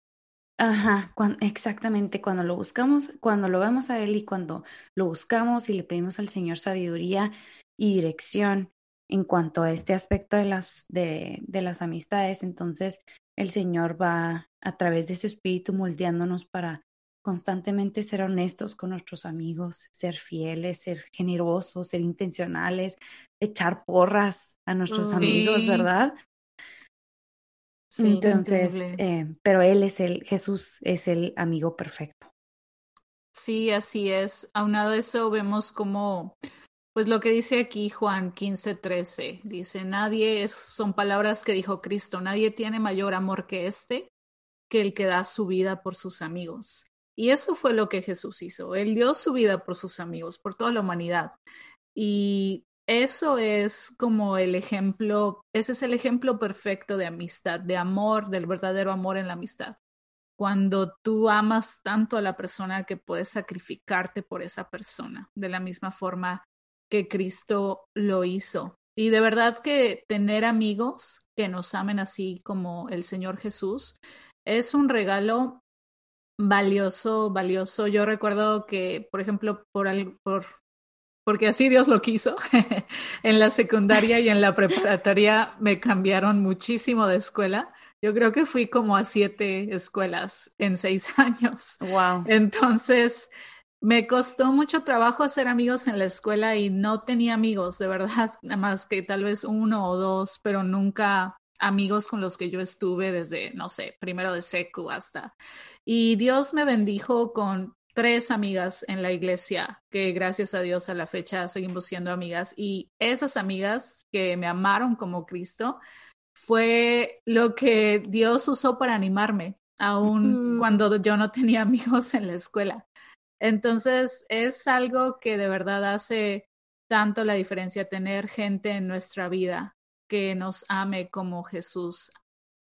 A: Ajá, exactamente, cuando lo buscamos, cuando lo vemos a él y cuando lo buscamos y le pedimos al Señor sabiduría y dirección en cuanto a este aspecto de las, de, de las amistades, entonces el Señor va a través de su espíritu moldeándonos para constantemente ser honestos con nuestros amigos, ser fieles, ser generosos, ser intencionales, echar porras a nuestros amigos, ¿verdad? Sí, Entonces, eh, pero Él es el, Jesús es el amigo perfecto.
B: Sí, así es. Aunado a eso, vemos como, pues lo que dice aquí Juan 15, 13, dice, nadie, es, son palabras que dijo Cristo, nadie tiene mayor amor que este, que el que da su vida por sus amigos. Y eso fue lo que Jesús hizo. Él dio su vida por sus amigos, por toda la humanidad. Y eso es como el ejemplo, ese es el ejemplo perfecto de amistad, de amor, del verdadero amor en la amistad. Cuando tú amas tanto a la persona que puedes sacrificarte por esa persona, de la misma forma que Cristo lo hizo. Y de verdad que tener amigos que nos amen así como el Señor Jesús es un regalo valioso, valioso. Yo recuerdo que, por ejemplo, por, por porque así Dios lo quiso, (laughs) en la secundaria y en la preparatoria me cambiaron muchísimo de escuela. Yo creo que fui como a siete escuelas en seis (laughs) años.
A: Wow.
B: Entonces, me costó mucho trabajo hacer amigos en la escuela y no tenía amigos, de verdad, (laughs) nada más que tal vez uno o dos, pero nunca amigos con los que yo estuve desde, no sé, primero de secu hasta. Y Dios me bendijo con tres amigas en la iglesia que gracias a Dios a la fecha seguimos siendo amigas y esas amigas que me amaron como Cristo fue lo que Dios usó para animarme, aun cuando yo no tenía (laughs) amigos en la escuela. Entonces es algo que de verdad hace tanto la diferencia tener gente en nuestra vida que nos ame como Jesús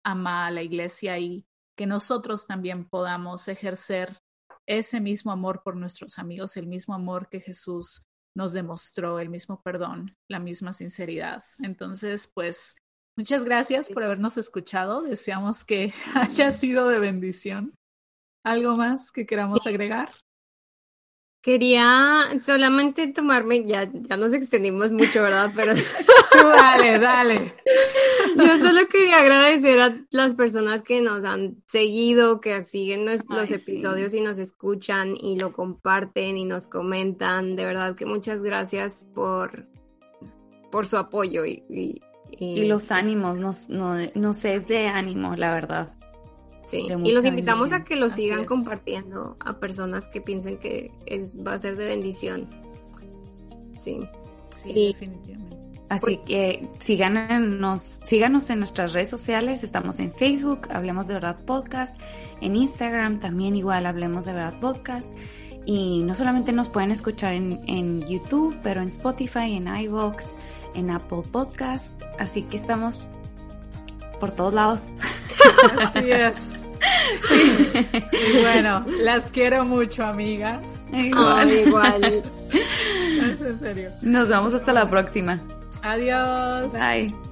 B: ama a la iglesia y que nosotros también podamos ejercer ese mismo amor por nuestros amigos, el mismo amor que Jesús nos demostró, el mismo perdón, la misma sinceridad. Entonces, pues Muchas gracias por habernos escuchado. Deseamos que (laughs) haya sido de bendición. ¿Algo más que queramos agregar?
C: Quería solamente tomarme, ya, ya nos extendimos mucho, ¿verdad? (laughs) Pero
B: dale, dale. (laughs)
C: Yo solo quería agradecer a las personas que nos han seguido, que siguen los, episodios y nos escuchan y lo comparten y nos comentan. De verdad que muchas gracias por, por su apoyo y,
A: y, los ánimos, nos, no, nos es de ánimo, la verdad.
C: Y los invitamos a que lo sigan compartiendo a personas que piensen que es, va a ser de bendición. Sí.
B: Sí, definitivamente.
A: Así pues que síganos, síganos en nuestras redes sociales. Estamos en Facebook, Hablemos de Verdad Podcast. En Instagram también igual Hablemos de Verdad Podcast. Y no solamente nos pueden escuchar en, en YouTube, pero en Spotify, en iVoox, en Apple Podcast. Así que estamos por todos lados. (laughs)
B: Así es. Sí. bueno, las quiero mucho, amigas.
C: Igual, igual. (laughs)
B: Es en serio.
A: Nos vemos hasta la próxima.
B: Adiós.
A: Bye.